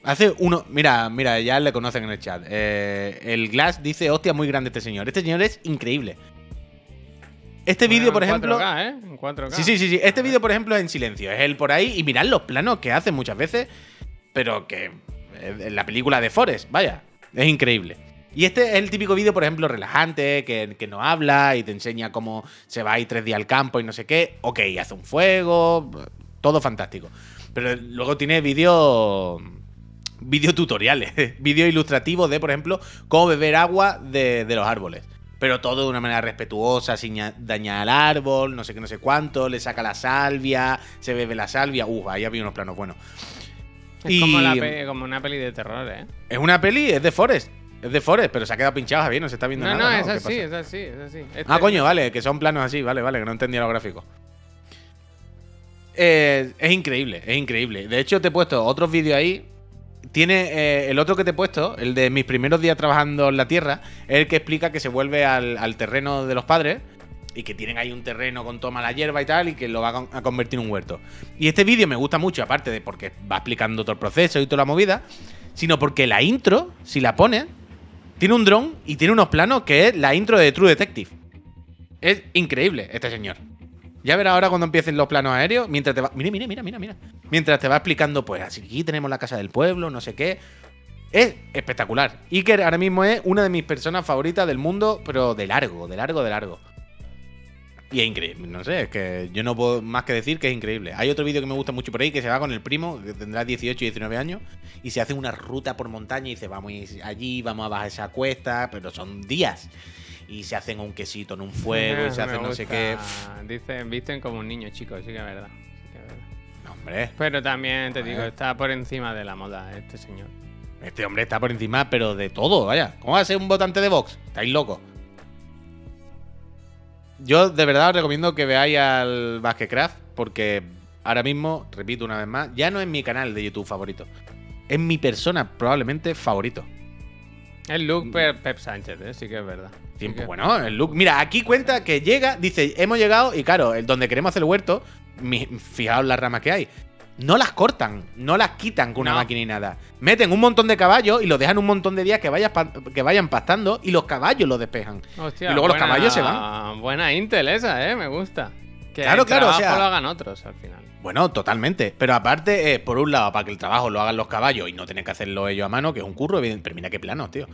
Hace uno, mira, mira, ya le conocen en el chat. Eh, el Glass dice, hostia, muy grande este señor. Este señor es increíble. Este Bueno, vídeo, por ejemplo... 4K, ¿eh? En 4K. Sí, sí, sí, sí. Este vídeo, por ejemplo, es en silencio. Es él por ahí y mirad los planos que hace muchas veces, pero que eh, en la película de Forrest, vaya, es increíble. Y este es el típico vídeo, por ejemplo, relajante, que, que no habla y te enseña cómo se va a ir tres días al campo y no sé qué. Ok, hace un fuego, todo fantástico. Pero luego tiene vídeos vídeo tutoriales, <laughs> vídeos ilustrativos de, por ejemplo, cómo beber agua de, de los árboles. Pero todo de una manera respetuosa, sin ña- dañar al árbol, no sé qué, no sé cuánto, le saca la salvia, se bebe la salvia. Uf, ahí había unos planos buenos. Es como, la pe- como una peli de terror, ¿eh? Es una peli, es de Forest. Es de Forest, pero se ha quedado pinchado, Javier, no se está viendo No, nada. no, es ¿Qué así, es así, es así. Este- Ah, coño, vale, que son planos así, vale, vale, que no entendía los gráficos. Eh, es increíble, es increíble. De hecho, te he puesto otros vídeos ahí. Tiene eh, el otro que te he puesto, el de mis primeros días trabajando en la tierra, es el que explica que se vuelve al, terreno de los padres y que tienen ahí un terreno con toma la hierba y tal y que lo va a con- a convertir en un huerto. Y este vídeo me gusta mucho, aparte de porque va explicando todo el proceso y toda la movida, sino porque la intro, si la pones, tiene un dron y tiene unos planos que es la intro de True Detective. Es increíble este señor. Ya verás ahora cuando empiecen los planos aéreos, mientras te va. Mira, mira, mira, mira, mira. Mientras te va explicando, pues aquí tenemos la casa del pueblo, no sé qué. Es espectacular. Iker ahora mismo es una de mis personas favoritas del mundo, pero de largo, de largo, de largo. Y es increíble, no sé, es que yo no puedo más que decir que es increíble. Hay otro vídeo que me gusta mucho por ahí que se va con el primo, que tendrá 18 y 19 años, y se hace una ruta por montaña y dice, vamos allí, vamos a bajar esa cuesta, pero son días. Y se hacen un quesito en un fuego y se Me hace no sé qué. gusta. Dicen, visten como un niño, chicos, sí que es verdad. sí que es verdad. No, hombre, Pero también te digo, está por encima de la moda este señor. este hombre está por encima, pero de todo, vaya. ¿Cómo va a ser un votante de Vox? Estáis locos. Yo de verdad os recomiendo que veáis al Basketcraft porque ahora mismo, repito una vez más, ya no es mi canal de YouTube favorito. Es mi persona probablemente favorito. El look Pep, Pep Sánchez, ¿eh? sí que es verdad. Sí Tiempo, que- bueno, el look. Mira, aquí cuenta que llega, dice, hemos llegado, y claro, el donde queremos hacer el huerto, mi- fijaos las ramas que hay. No las cortan, no las quitan con una No. máquina y nada. Meten un montón de caballos y los dejan un montón de días que, vaya pa- que vayan pastando y los caballos los despejan. Hostia, Y luego los caballos se van. Buena Intel esa, ¿eh? Me gusta. Que Claro, el claro, o sea- lo hagan otros al final. Bueno, totalmente. Pero aparte, eh, por un lado, para que el trabajo lo hagan los caballos y no tener que hacerlo ellos a mano, que es un curro, evidente- pero mira qué planos, tío.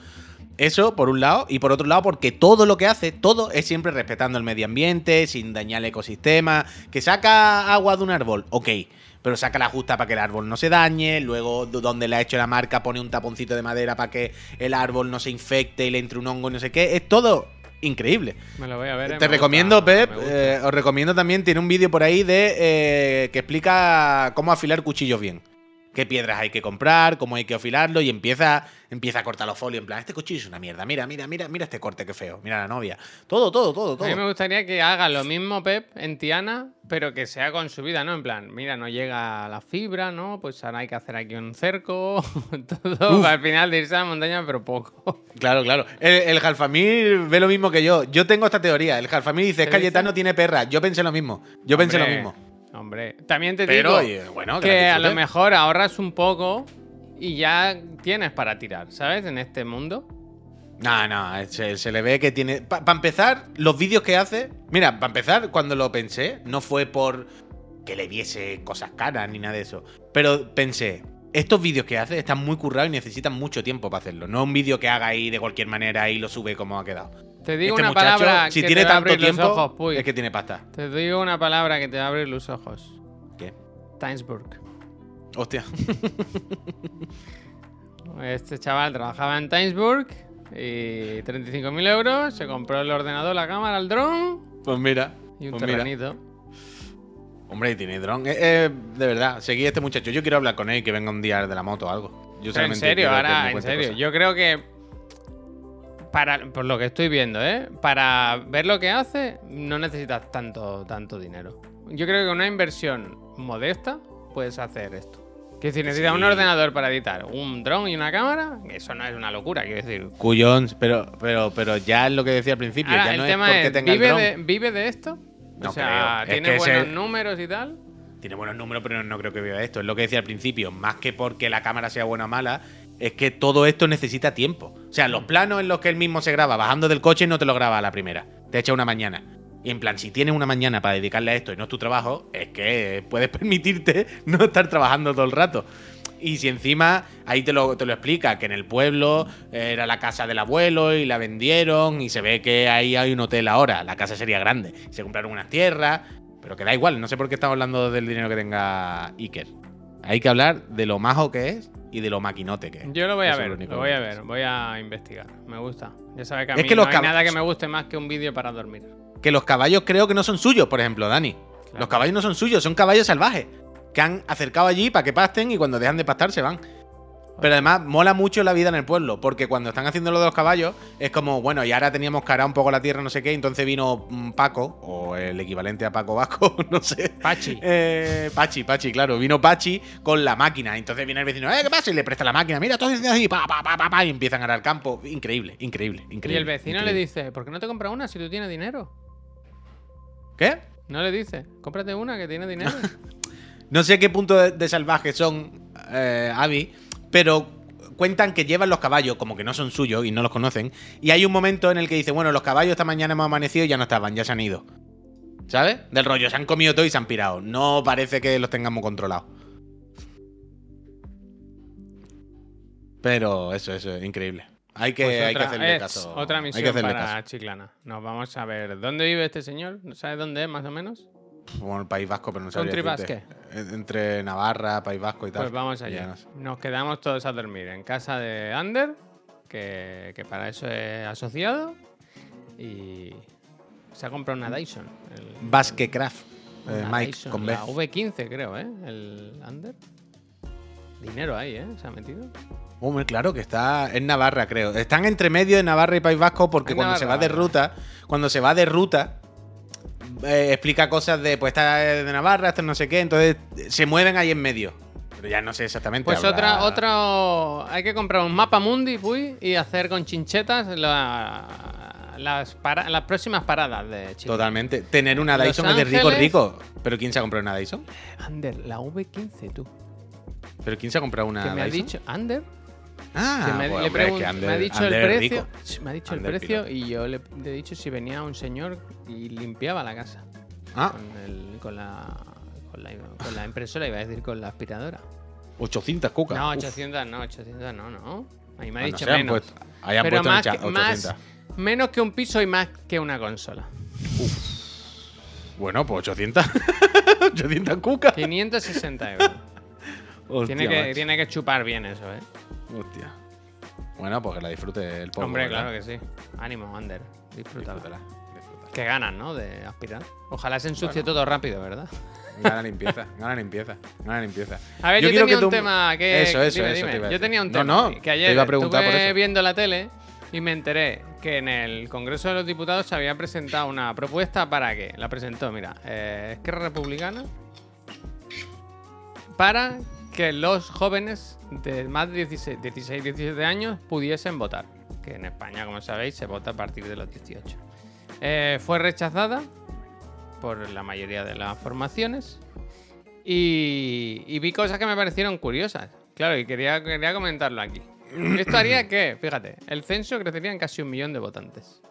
Eso, por un lado, y por otro lado, porque todo lo que hace, todo es siempre respetando el medio ambiente, sin dañar el ecosistema. Que saca agua de un árbol, ok, pero saca la justa para que el árbol no se dañe. Luego, donde le ha hecho la marca, pone un taponcito de madera para que el árbol no se infecte y le entre un hongo y no sé qué. Es todo increíble. Me lo voy a ver. eh, Te recomiendo, gusta, Pep, eh, os recomiendo también, tiene un vídeo por ahí de eh, que explica cómo afilar cuchillos bien. Qué piedras hay que comprar, cómo hay que afilarlo y empieza, empieza a cortar los folios. En plan, este cuchillo es una mierda. Mira, mira, mira, mira este corte que feo. Mira la novia. Todo, todo, todo, A mí me todo. gustaría que haga lo mismo Pep en Tiana, pero que sea con su vida, ¿no? En plan, mira, no llega la fibra, ¿no? Pues ahora hay que hacer aquí un cerco, <laughs> todo al final de irse a la montaña, pero poco. Claro, claro. El, el Jalfamir ve lo mismo que yo. Yo tengo esta teoría. El Jalfamir dice, es ¿Qué Cayetano tiene perra. Yo pensé lo mismo. Yo pensé lo mismo. Hombre, también te Pero, digo oye, bueno, que a lo disfrute. mejor ahorras un poco y ya tienes para tirar, ¿sabes? En este mundo. No, no, se, se le ve que tiene. Para empezar, los vídeos que hace. Mira, para empezar, cuando lo pensé, no fue por que le viese cosas caras ni nada de eso. Pero pensé, estos vídeos que hace están muy currados y necesitan mucho tiempo para hacerlo. No un vídeo que haga ahí de cualquier manera y lo sube como ha quedado. Te digo este una muchacho, palabra si que tiene te va a tanto abrir tiempo, los ojos, Puy. es que tiene pasta. Te digo una palabra que te va a abrir los ojos. ¿Qué? Timesburg. Hostia. <laughs> Este chaval trabajaba en Timesburg y 35.000 euros, se compró el ordenador, la cámara, el dron Pues mira. y un pues mira. terrenito. Hombre, tiene dron. Eh, eh, de verdad, seguí a este muchacho. Yo quiero hablar con él, que venga un día de la moto o algo. Yo en serio, ahora, en serio. Yo creo que para, por lo que estoy viendo, ¿eh? Para ver lo que hace, no necesitas tanto, tanto dinero. Yo creo que con una inversión modesta puedes hacer esto. Que si necesitas un ordenador para editar, un dron y una cámara, eso no es una locura, quiero decir. Cuyón, pero, pero, pero ya es lo que decía al principio, Ahora, ya el no es tema porque es, tenga el ¿vive dron. de, ¿vive de esto? No o sea, creo. Es ¿tiene ese- buenos números y tal? Tiene buenos números, pero no creo que viva de esto. Es lo que decía al principio. Más que porque la cámara sea buena o mala, es que todo esto necesita tiempo. O sea, los planos en los que él mismo se graba bajando del coche no te lo graba a la primera. Te echa una mañana. Y en plan, si tienes una mañana para dedicarle a esto y no es tu trabajo, es que puedes <laughs> permitirte no estar trabajando todo el rato. Y si encima ahí te lo, te lo explica, que en el pueblo era la casa del abuelo y la vendieron y se ve que ahí hay un hotel ahora, la casa sería grande. Se compraron unas tierras, pero que da igual, no sé por qué estamos hablando del dinero que tenga Iker. Hay que hablar de lo majo que es y de lo maquinote que es. Yo lo voy a Eso ver, lo voy a ver, voy a investigar. Me gusta. Ya sabes que a Es mí que no los hay nada que me guste más que un vídeo para dormir. Que los caballos creo que no son suyos, por ejemplo, Dani. Claro. Los caballos no son suyos, son caballos salvajes. Que han acercado allí para que pasten y cuando dejan de pastar se van. Pero además mola mucho la vida en el pueblo, porque cuando están haciendo lo de los caballos, es como, bueno, y ahora teníamos que arar un poco la tierra, no sé qué, entonces vino mm, Paco, o el equivalente a Paco Vasco, <laughs> no sé. Pachi. Eh, Pachi, Pachi, claro. Vino Pachi con la máquina. Entonces viene el vecino, ¿eh? ¿Qué pasa? Y le presta la máquina. Mira, todo haciendo así, pa, pa, pa, pa, pa, y empiezan a arar campo. Increíble, increíble, Y increíble. el vecino increíble. le dice, ¿por qué no te compras una si tú tienes dinero? ¿Qué? No le dice, cómprate una que tiene dinero. <laughs> No sé qué punto de, de salvaje son, eh, Abby, pero cuentan que llevan los caballos como que no son suyos y no los conocen. Y hay un momento en el que dice, bueno, los caballos esta mañana hemos amanecido y ya no estaban, ya se han ido. ¿Sabes? Del rollo, se han comido todo y se han pirado. No parece que los tengamos controlados. Pero eso, eso es increíble. Hay que, Pues hay que hacerle es caso. Otra hay que misión para caso. Chiclana. Nos vamos a ver dónde vive este señor. ¿Sabes dónde es más o menos? Como el País Vasco, pero no sabría Country. En- Entre Navarra, País Vasco y tal. Pues vamos allá. no sé. Nos quedamos todos a dormir en casa de Ander, que, que para eso es asociado. Y se ha comprado una Dyson. el- Basque Craft. eh, Mike Dyson, con B. La V15 creo, ¿eh? El Ander. Dinero ahí, ¿eh? Se ha metido. Hombre, claro que está en Navarra, creo. Están entre medio de Navarra y País Vasco porque En cuando se va de ruta, cuando se va de ruta, eh, explica cosas de, pues esta es de Navarra, esto no sé qué, entonces eh, se mueven ahí en medio. Pero ya no sé exactamente. Pues otra, otra. Hay que comprar un mapa mundi, Puy, y hacer con chinchetas la- las, para- las próximas paradas de Chile. Totalmente. Tener una Los Dyson es de rico rico. ¿Pero quién se ha comprado una Dyson? Ander, la V15, tú. ¿Pero quién se ha comprado una que me ha Dyson? dicho, Ander, Ah, me, bueno, hombre, que Ander- me ha dicho Ander el precio. rico. Me ha dicho Ander el precio y yo le, le he dicho si venía un señor y limpiaba la casa. Ah, Con, el- con la, con, la, con la impresora, iba a decir con la aspiradora. 800 cucas. No, Uf. 800 no, 800 no, no. Ahí me ha Ah, dicho menos. puesto- Pero más, que- 800. más- menos que un piso y más que una consola. Bueno, pues 800. 800 <laughs> cucas. 560 euros. Hostia, tiene, que, tiene que chupar bien eso, ¿eh? Hostia. Bueno, pues que la disfrute el pobre. Hombre, ¿verdad? claro que sí. Ánimo, Ander. Disfrútala. Disfrútala. disfrútala. Que ganas, ¿no? De aspirar. Ojalá se ensucie todo rápido, ¿verdad? Gana limpieza, gana limpieza, gana limpieza. <laughs> A ver, yo, tenía que un tú- tema que. Eso, eso, dime, eso dime. te Yo tenía un No, tema no, que te ayer iba a preguntar por estuve eso. viendo la tele y me enteré que en el Congreso de los Diputados se había presentado una propuesta para que la presentó, mira, eh, Esquerra Republicana para que los jóvenes de más de 16, 16, 17 años pudiesen votar. Que en España, como sabéis, se vota a partir de los 18. Eh, fue rechazada por la mayoría de las formaciones y, y vi cosas que me parecieron curiosas. Claro, y quería, quería comentarlo aquí. Esto haría <coughs> que, fíjate, el censo crecería en casi un millón de votantes.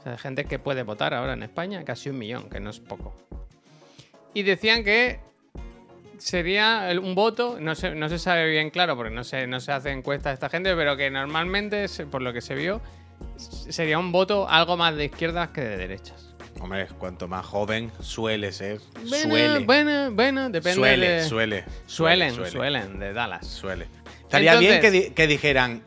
O sea, de gente que puede votar ahora en España, casi un millón, que no es poco. Y decían que sería un voto, no se, no se sabe bien claro porque no se, no se hace encuesta a esta gente, pero que normalmente, por lo que se vio, sería un voto algo más de izquierdas que de derechas. Hombre, cuanto más joven suele ser. Bueno, suele. bueno, bueno, depende suele, de... suele, Suelen, suele. suelen, de Dallas. Suele. Estaría Entonces- bien que, di- que dijeran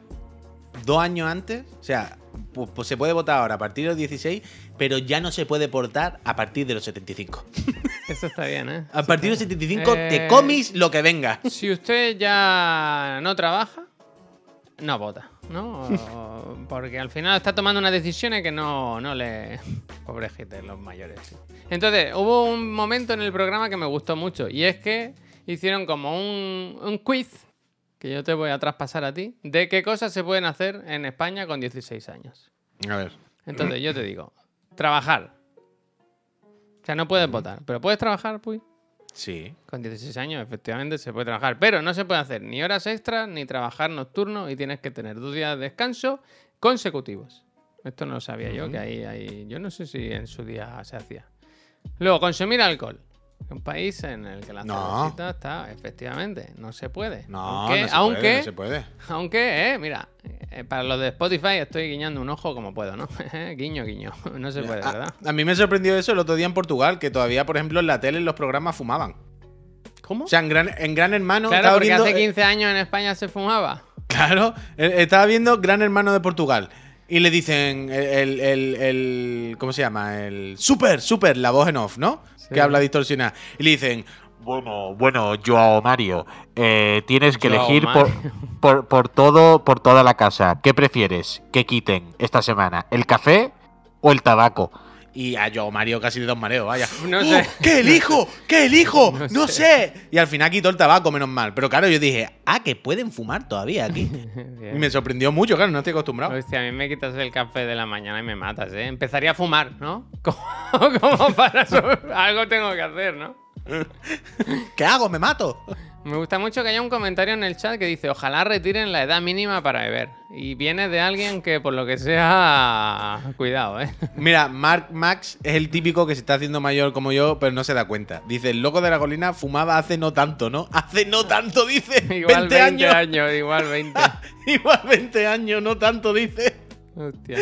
dos años antes, o sea, pues, se puede votar ahora a partir de los 16, pero ya no se puede votar a partir de los 75. <laughs> Eso está bien, ¿eh? A partir de los 75 Eh, te comis lo que venga. Si usted ya no trabaja, no vota, ¿no? O- <laughs> Porque al final está tomando unas decisiones que no, no le... <laughs> Pobrejitos los mayores. Entonces, hubo un momento en el programa que me gustó mucho y es que hicieron como un, un quiz, que yo te voy a traspasar a ti, de qué cosas se pueden hacer en España con 16 años. A ver. Entonces, yo te digo, trabajar. O sea, no puedes votar, pero puedes trabajar, pues. Sí. Con 16 años, efectivamente, se puede trabajar. Pero no se puede hacer ni horas extras ni trabajar nocturno y tienes que tener dos días de descanso consecutivos. Esto no lo sabía yo, que ahí, ahí. Yo no sé si en su día se hacía. Luego, consumir alcohol. Un país en el que la No. está, efectivamente, no se puede. No, aunque, no se aunque, puede, no se puede. <laughs> aunque, eh, mira, eh, para los de Spotify estoy guiñando un ojo como puedo, ¿no? <laughs> guiño, guiño. <laughs> No se puede, A- ¿verdad? A, mí me sorprendió eso el otro día en Portugal, que todavía, por ejemplo, en la tele en los programas fumaban. ¿Cómo? O sea, en Gran, en Gran Hermano claro, porque viendo. hace eh, 15 años en España se fumaba. Claro, eh, estaba viendo Gran Hermano de Portugal. Y le dicen el, el- el- ¿Cómo se llama? El. Super, super, la voz en off, ¿no? Sí. Que habla distorsionada. Y le dicen. Bueno, bueno, Joao Mario, eh, tienes que Joao elegir por, por, por todo, por toda la casa. ¿Qué prefieres que quiten esta semana? ¿El café o el tabaco? Y a Joao Mario casi de dos mareos, vaya. <laughs> No ¡Oh, sé. ¿Qué elijo? ¿Qué elijo? <laughs> No No, sé. Y al final quitó el tabaco, menos mal. Pero claro, yo dije, ah, que pueden fumar todavía aquí. <laughs> Y me sorprendió mucho, claro, no estoy acostumbrado. Hostia, a mí me quitas el café de la mañana y me matas, ¿eh? Empezaría a fumar, ¿no? Como, para algo tengo que hacer, ¿no? ¿Qué hago? ¿Me mato? Me gusta mucho que haya un comentario en el chat que dice, ojalá retiren la edad mínima para beber. Y viene de alguien que por lo que sea... Cuidado, ¿eh? <laughs> Mira, Mark Max es el típico que se está haciendo mayor como yo, pero no se da cuenta. Dice, el loco de la colina fumaba hace no tanto, ¿no? <laughs> Hace no tanto, dice. <laughs> Igual 20, 20 años. años, igual 20. Igual 20 años, no tanto, dice. Hostia.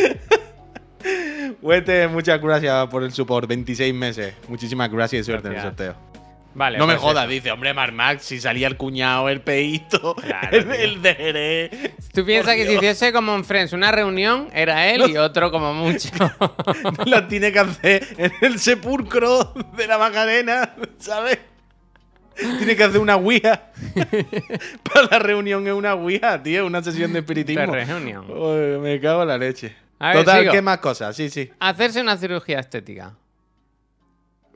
Huete, muchas gracias por el support. 26 meses. Muchísimas gracias y suerte en el sorteo. Vale. no me pues jodas, eso. dice, hombre, Mark Max, si salía el cuñado, el peito, Claro, <laughs> el, el de Jerez. Tú piensas que si hiciese como en Friends una reunión, era él y otro como mucho. <laughs> Lo tiene que hacer en el sepulcro de la Macarena, ¿sabes? Tiene que hacer una ouija. <laughs> Para la reunión es una ouija, tío, una sesión de de espiritismo. reunión. Uy, me cago en la leche. A ver, Total, sigo. ¿qué más cosas? Sí, sí. Hacerse una cirugía estética.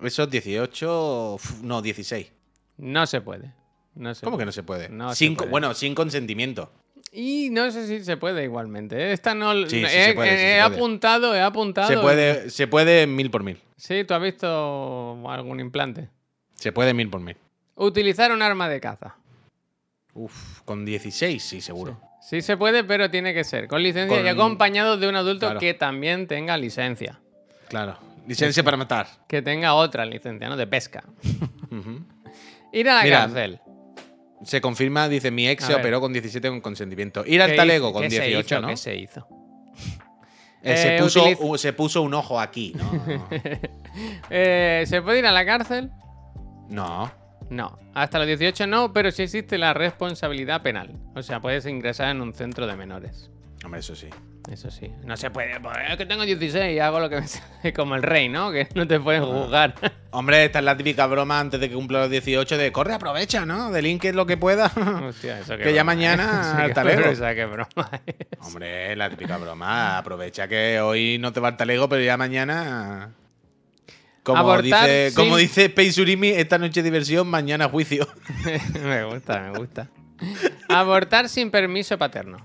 Esos 18, uf, no, 16. No se puede. No se ¿Cómo que no se puede? No Sin puede. Bueno, sin consentimiento. Y no sé si se puede igualmente. ¿eh? Esta no. Sí, sí, he, se puede, sí, he se puede. apuntado, he apuntado. Se puede, se puede mil por mil. Sí, tú has visto algún implante. Se puede mil por mil. Utilizar un arma de caza. Uf, con 16, sí, seguro. Sí se puede, pero tiene que ser con licencia y acompañado de un adulto Claro. que también tenga licencia. Claro. Licencia para matar. Que tenga otra licencia, ¿no? De pesca. <laughs> Ir a la Mira, cárcel. Se confirma, dice, mi ex A se ver. operó con 17 con consentimiento. Ir al ¿Qué talego con ¿Qué se 18, hizo? ¿no? ¿Qué se hizo? Eh, se, Eh, puso, se puso un ojo aquí, ¿no? <laughs> Eh, ¿Se puede ir a la cárcel? No. No. Hasta los 18 no, pero sí existe la responsabilidad penal. O sea, puedes ingresar en un centro de menores. Hombre, eso sí. Eso sí. No se puede. pues, es que tengo 16 y hago lo que me. <laughs> Como el rey, ¿no? Que no te pueden juzgar. <laughs> Hombre, esta es la típica broma antes de que cumpla los 18 de corre, aprovecha, ¿no? Delinque lo que pueda. <laughs> Hostia, eso Que ya broma, mañana ¿eh? al qué talego. broma, esa qué broma es. Hombre, la típica broma. Aprovecha que hoy no te va al talego, pero ya mañana. Como Abortar dice, como sin- dice Pei Surimi, esta noche diversión, mañana juicio. me gusta, me gusta. Abortar sin permiso paterno.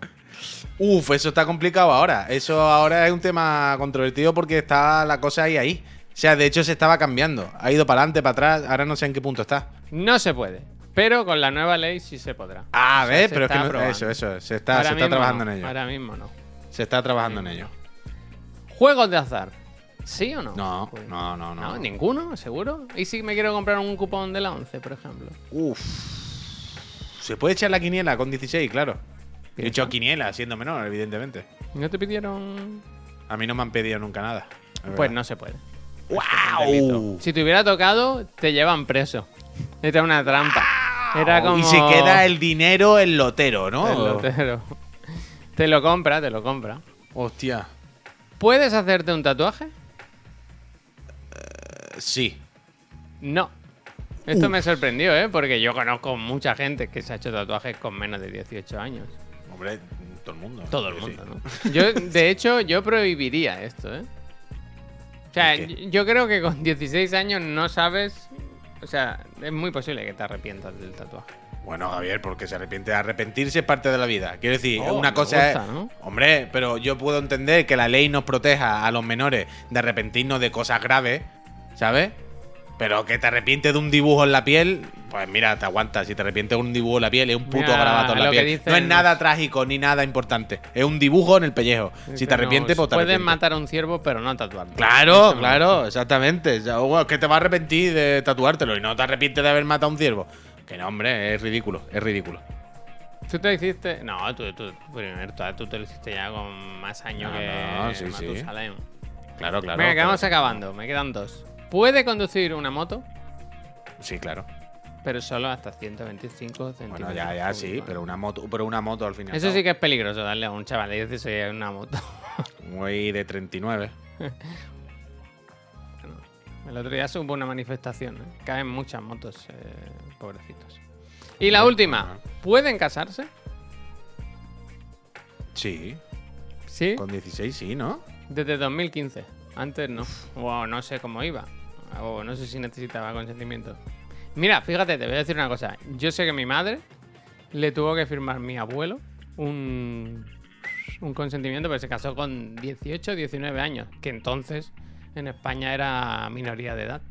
Uf, eso está complicado ahora. Eso ahora es un tema controvertido porque está la cosa ahí ahí. O sea, de hecho se estaba cambiando. Ha ido para adelante, para atrás. Ahora no sé en qué punto está. No se puede. Pero con la nueva ley sí se podrá. Ah, O sea, ¿ves? se Pero es que no, eso, eso. Se está, se está trabajando no, en ello. Ahora mismo no. Se está trabajando en ello. ¿Juegos de azar? ¿Sí o no? No, Pues- no, no, no. No, ninguno, seguro. ¿Y si me quiero comprar un cupón de la 11, por ejemplo? Uf. Se puede echar la quiniela con 16, claro. He hecho quiniela siendo menor, evidentemente. ¿No te pidieron...? A mí no me han pedido nunca nada. es Pues no se puede. ¡Guau! Si te hubiera tocado, te llevan preso. Era una trampa. Era como... Y se queda el dinero el lotero, ¿no? el lotero. Te lo compra, te lo compra. Hostia. ¿Puedes hacerte un tatuaje? Sí. No. Esto me sorprendió, ¿eh? Porque yo conozco mucha gente que se ha hecho tatuajes con menos de 18 años. Hombre, todo el mundo. Todo el mundo, sí. ¿no? Yo, de hecho, yo prohibiría esto, ¿eh? O sea, yo- creo que con 16 años no sabes... O sea, es muy posible que te arrepientas del tatuaje. Bueno, Javier, porque se arrepiente. Arrepentirse es parte de la vida. Quiero decir, Oh, una cosa gusta, es. ¿no? Hombre, pero yo puedo entender que la ley nos proteja a los menores de arrepentirnos de cosas graves, ¿sabes? Pero que te arrepientes de un dibujo en la piel, pues mira, te aguantas. Si te arrepientes de un dibujo en la piel, es un puto Mira, garabato en la piel. dicen no es nada trágico ni nada importante. Es un dibujo en el pellejo. Si te arrepientes, pues te arrepientes. matar a un ciervo, pero no tatuarlo. Claro, claro, exactamente. O es que te vas a arrepentir de tatuártelo y no te arrepientes de haber matado a un ciervo. Que no, hombre, es ridículo, es ridículo. ¿Tú te lo hiciste? No, tú, tú, primero, tú, te lo hiciste ya con más años No, que no, sí, sí. Matusalén. Claro, claro. Venga, que pero- vamos acabando. Me quedan dos. ¿Puede conducir una moto? Sí, claro. Pero solo hasta 125 centímetros. Bueno, ya, ya, sí, pero una moto, pero una moto al final. Eso sí que es peligroso, darle a un chaval de 16 en una moto. <laughs> Muy de 39. <laughs> El otro día se hubo una manifestación. ¿eh? Caen muchas motos, eh, pobrecitos. Y la última. ¿Pueden casarse? Sí, Sí. con 16 sí, ¿no? Desde 2015. Antes no. O no sé cómo iba. O no sé si necesitaba consentimiento. Mira, fíjate, te voy a decir una cosa. Yo sé que mi madre le tuvo que firmar mi abuelo un, un consentimiento, pero se casó con 18 o 19 años. Que entonces en España era minoría de edad.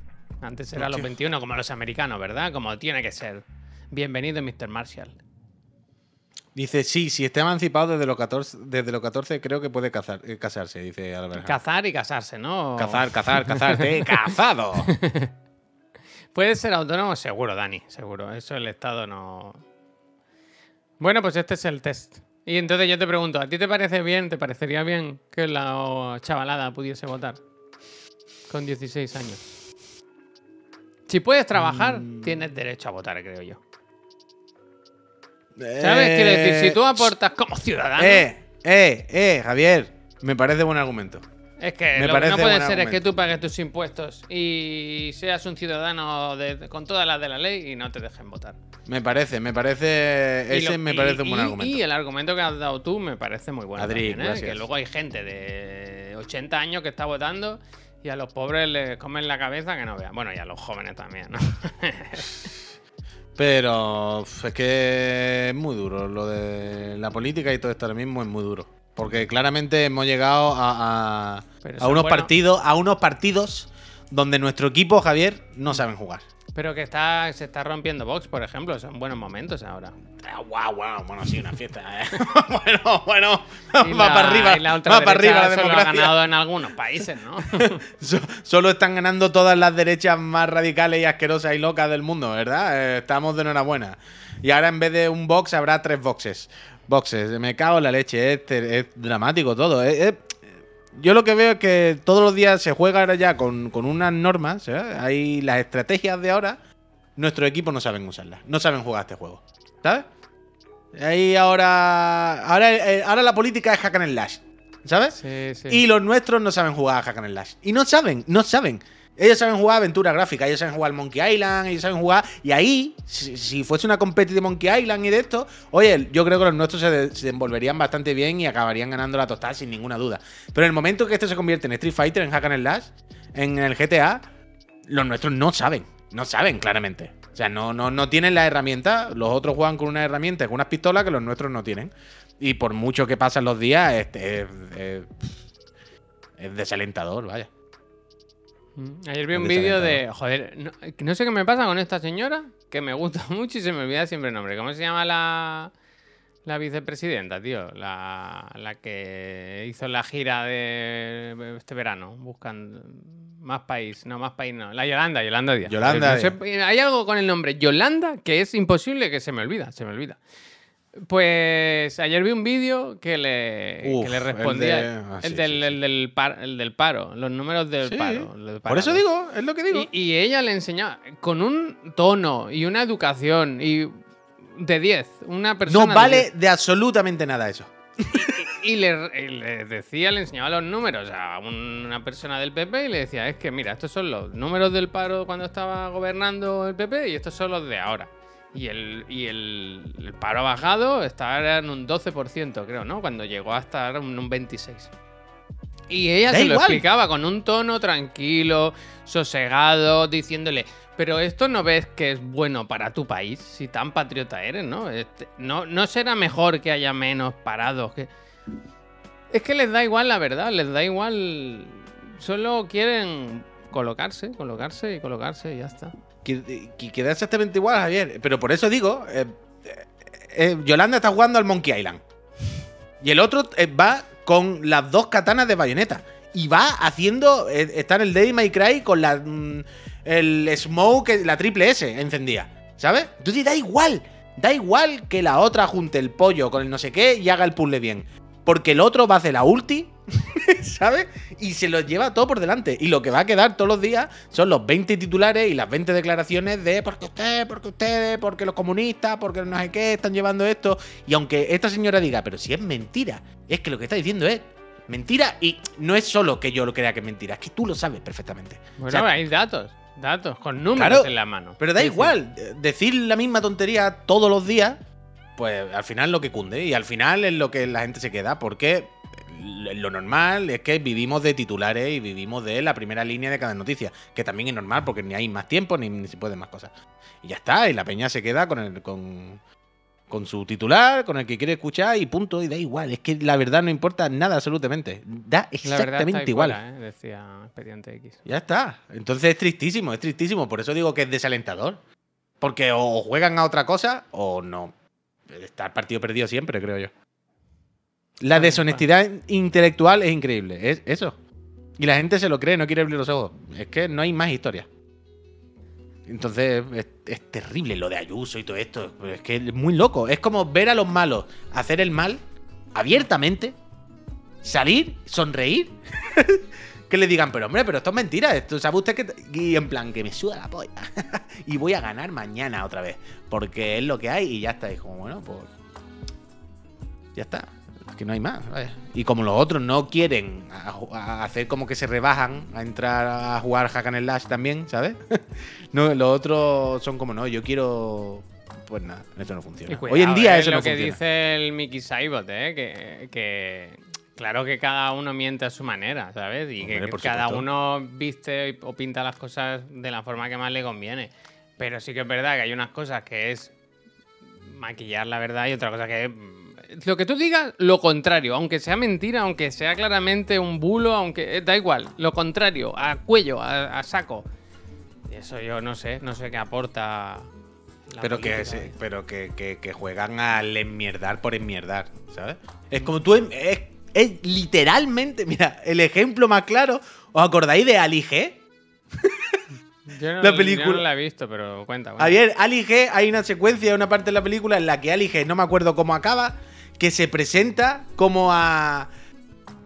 Antes era los Hostia. 21, como los americanos, ¿verdad? Como tiene que ser. Bienvenido, Mr. Marshall. Dice, sí, si está emancipado desde los 14, desde los 14 creo que puede cazar, eh, casarse, dice Albert. Cazar y casarse, ¿no? Cazar, cazar, cazar. ¡Te he <laughs> cazado! Puede ser autónomo, seguro, Dani, seguro. Eso el Estado no. Bueno, pues este es el test. Y entonces yo te pregunto, ¿a ti te parece bien, te parecería bien que la chavalada pudiese votar? Con 16 años. Si puedes trabajar, Mm. tienes derecho a votar, creo yo. ¿Sabes? Quiero decir, si tú Eh, aportas como ciudadano, Eh, eh, eh, Javier. Me parece buen argumento. es que me lo que no puede ser es que argumento. tú pagues tus impuestos y seas un ciudadano de- con todas las de la ley y no te dejen votar. Me parece, me parece. Y Ese lo- me y- parece un buen y- argumento. Y el argumento que has dado tú me parece muy bueno. Adri, también, ¿eh? gracias. Que luego hay gente de 80 años que está votando y a los pobres les comen la cabeza que no vean. Bueno, y a los jóvenes también, ¿no? <laughs> Pero es que es muy duro. Lo de la política y todo esto ahora mismo es muy duro. Porque claramente hemos llegado a, a- unos bueno. partidos, a unos partidos donde nuestro equipo, Javier, no saben jugar. Pero que está, se está rompiendo Vox, por ejemplo. Son buenos momentos ahora. Ah, Guau, guau, bueno, sí, una fiesta. ¿eh? <laughs> bueno, bueno, Y <laughs> va la- para arriba, y la va para arriba la ultraderecha solo ha democracia. ganado en algunos países, ¿no? <laughs> So- Solo están ganando todas las derechas más radicales y asquerosas y locas del mundo, ¿verdad? Eh, estamos de enhorabuena. Y ahora en vez de un box habrá tres boxes. Boxes, me cago en la leche, es dramático todo. es- es- yo lo que veo es que todos los días se juega ahora ya con, con unas normas, ¿eh? Hay las estrategias de ahora, nuestros equipos no saben usarlas, no saben jugar este juego, ¿sabes? Ahí ahora, ahora, eh, ahora la política es hack and slash, ¿sabes? Sí, sí. Y los nuestros no saben jugar a Hack and Slash. Y no saben, no saben. Ellos saben jugar aventura gráfica, ellos saben jugar Monkey Island, ellos saben jugar. Y ahí, si, fuese una competición de Monkey Island y de esto, oye, yo creo que los nuestros se, de- bastante bien y acabarían ganando la tostada sin ninguna duda. Pero en el momento que esto se convierte en Street Fighter, en Hack and Slash, en el GTA, los nuestros no saben. No saben, claramente. O sea, no, no, no tienen la herramienta. Los otros juegan con una herramienta, con unas pistolas que los nuestros no tienen. Y por mucho que pasan los días, este, es, es- es desalentador, vaya. Ayer vi un vídeo de. Joder, no, no sé qué me pasa con esta señora, que me gusta <laughs> mucho y se me olvida siempre el nombre. ¿Cómo se llama la, la vicepresidenta, tío? La, la que hizo la gira de este verano, buscando más país. No, más país no. La Yolanda, Yolanda Díaz. Yolanda No sé, hay algo con el nombre Yolanda que es imposible que se me olvida, se me olvida. Pues ayer vi un vídeo que le, que el respondía. El, sí, del, sí, sí. el del par- el del paro, los números del paro. del Por eso digo, es lo que digo. Y, y ella le enseñaba con un tono y una educación y de 10, una persona. no de vale 10. de absolutamente nada eso. Y le, y le decía, le enseñaba los números a una persona del PP y le decía: Es que mira, estos son los números del paro cuando estaba gobernando el PP y estos son los de ahora. Y el, y el, el paro ha bajado, estaba en un 12%, creo, ¿no? Cuando llegó a estar en un 26%. Y ella Da se lo explicaba con un tono tranquilo, sosegado, diciéndole, pero esto no ves que es bueno para tu país, si tan patriota eres, ¿no? Este, no, no será mejor que haya menos parados. Que... Es que les da igual la verdad, les da igual. Solo quieren colocarse, colocarse y colocarse y ya está. Que, que exactamente igual, Javier. Pero por eso digo, eh, eh, eh, Yolanda está jugando al Monkey Island. Y el otro va con las dos katanas de bayoneta. Y va haciendo. está en el Day My Cry con la. mm, el Smoke, la triple S encendida. ¿Sabes? Entonces da igual. Da igual que la otra junte el pollo con el no sé qué y haga el puzzle bien. Porque el otro va a hacer la ulti, <laughs> ¿sabes? Y se lo lleva todo por delante. Y lo que va a quedar todos los días son los 20 titulares y las 20 declaraciones de porque usted, porque ustedes, porque los comunistas, porque no sé qué están llevando esto. Y aunque esta señora diga, pero si es mentira, es que lo que está diciendo es mentira. Y no es solo que yo lo crea que es mentira, es que tú lo sabes perfectamente. Bueno, O sea, hay datos, datos, con números Claro, en la mano. pero da Sí, igual, decir la misma tontería todos los días, pues al final lo que cunde y al final es lo que la gente se queda, porque lo normal es que vivimos de titulares y vivimos de la primera línea de cada noticia, que también es normal porque ni hay más tiempo ni, ni se pueden más cosas. Y ya está, y la peña se queda con el con, con su titular, con el que quiere escuchar y punto, y da igual, es que la verdad no importa nada absolutamente, da La exactamente está igual. fuera, ¿eh? decía Expediente X. Ya está. Entonces es tristísimo, es tristísimo. Por eso digo que es desalentador. Porque o juegan a otra cosa o no. Está el partido perdido siempre, creo yo. La deshonestidad intelectual es increíble. Es eso. Y la gente se lo cree, no quiere abrir los ojos. Es que no hay más historia. Entonces es, es terrible lo de Ayuso y todo esto. Pero es que es muy loco. Es como ver a los malos hacer el mal abiertamente, salir, sonreír. <laughs> que le digan, pero hombre, pero esto es mentira. Esto sabe usted que. Y en plan, que me suda la polla. <laughs> y voy a ganar mañana otra vez. Porque es lo que hay y ya está. Y como, bueno, pues. Ya está. Es que no hay más. Y como los otros no quieren a- a hacer como que se rebajan a entrar a jugar Hack and Slash también, ¿sabes? <laughs> no, los otros son como, no, yo quiero. Pues nada, eso no funciona. Hoy en día eh, eso lo no que funciona. dice el Mickey Saibot, ¿eh? que, que claro que cada uno miente a su manera, ¿sabes? Y Hombre, que cada supuesto. uno viste o pinta las cosas de la forma que más le conviene. Pero sí que es verdad que hay unas cosas que es maquillar la verdad y otra cosa que es lo que tú digas, lo contrario, aunque sea mentira, aunque sea claramente un bulo, aunque eh, da igual, lo contrario, a cuello, a, a saco. Y eso yo no sé, no sé qué aporta. la Pero, que, pero que, que- que juegan al enmierdar por enmierdar, ¿sabes? Es como tú. Es, es literalmente. Mira, el ejemplo más claro. ¿Os acordáis de Ali G? Yo no, la yo película- no la he visto, pero cuenta. cuenta. Ayer, Ali G, hay una secuencia, una parte de la película en la que Ali G, no me acuerdo cómo acaba, que se presenta como a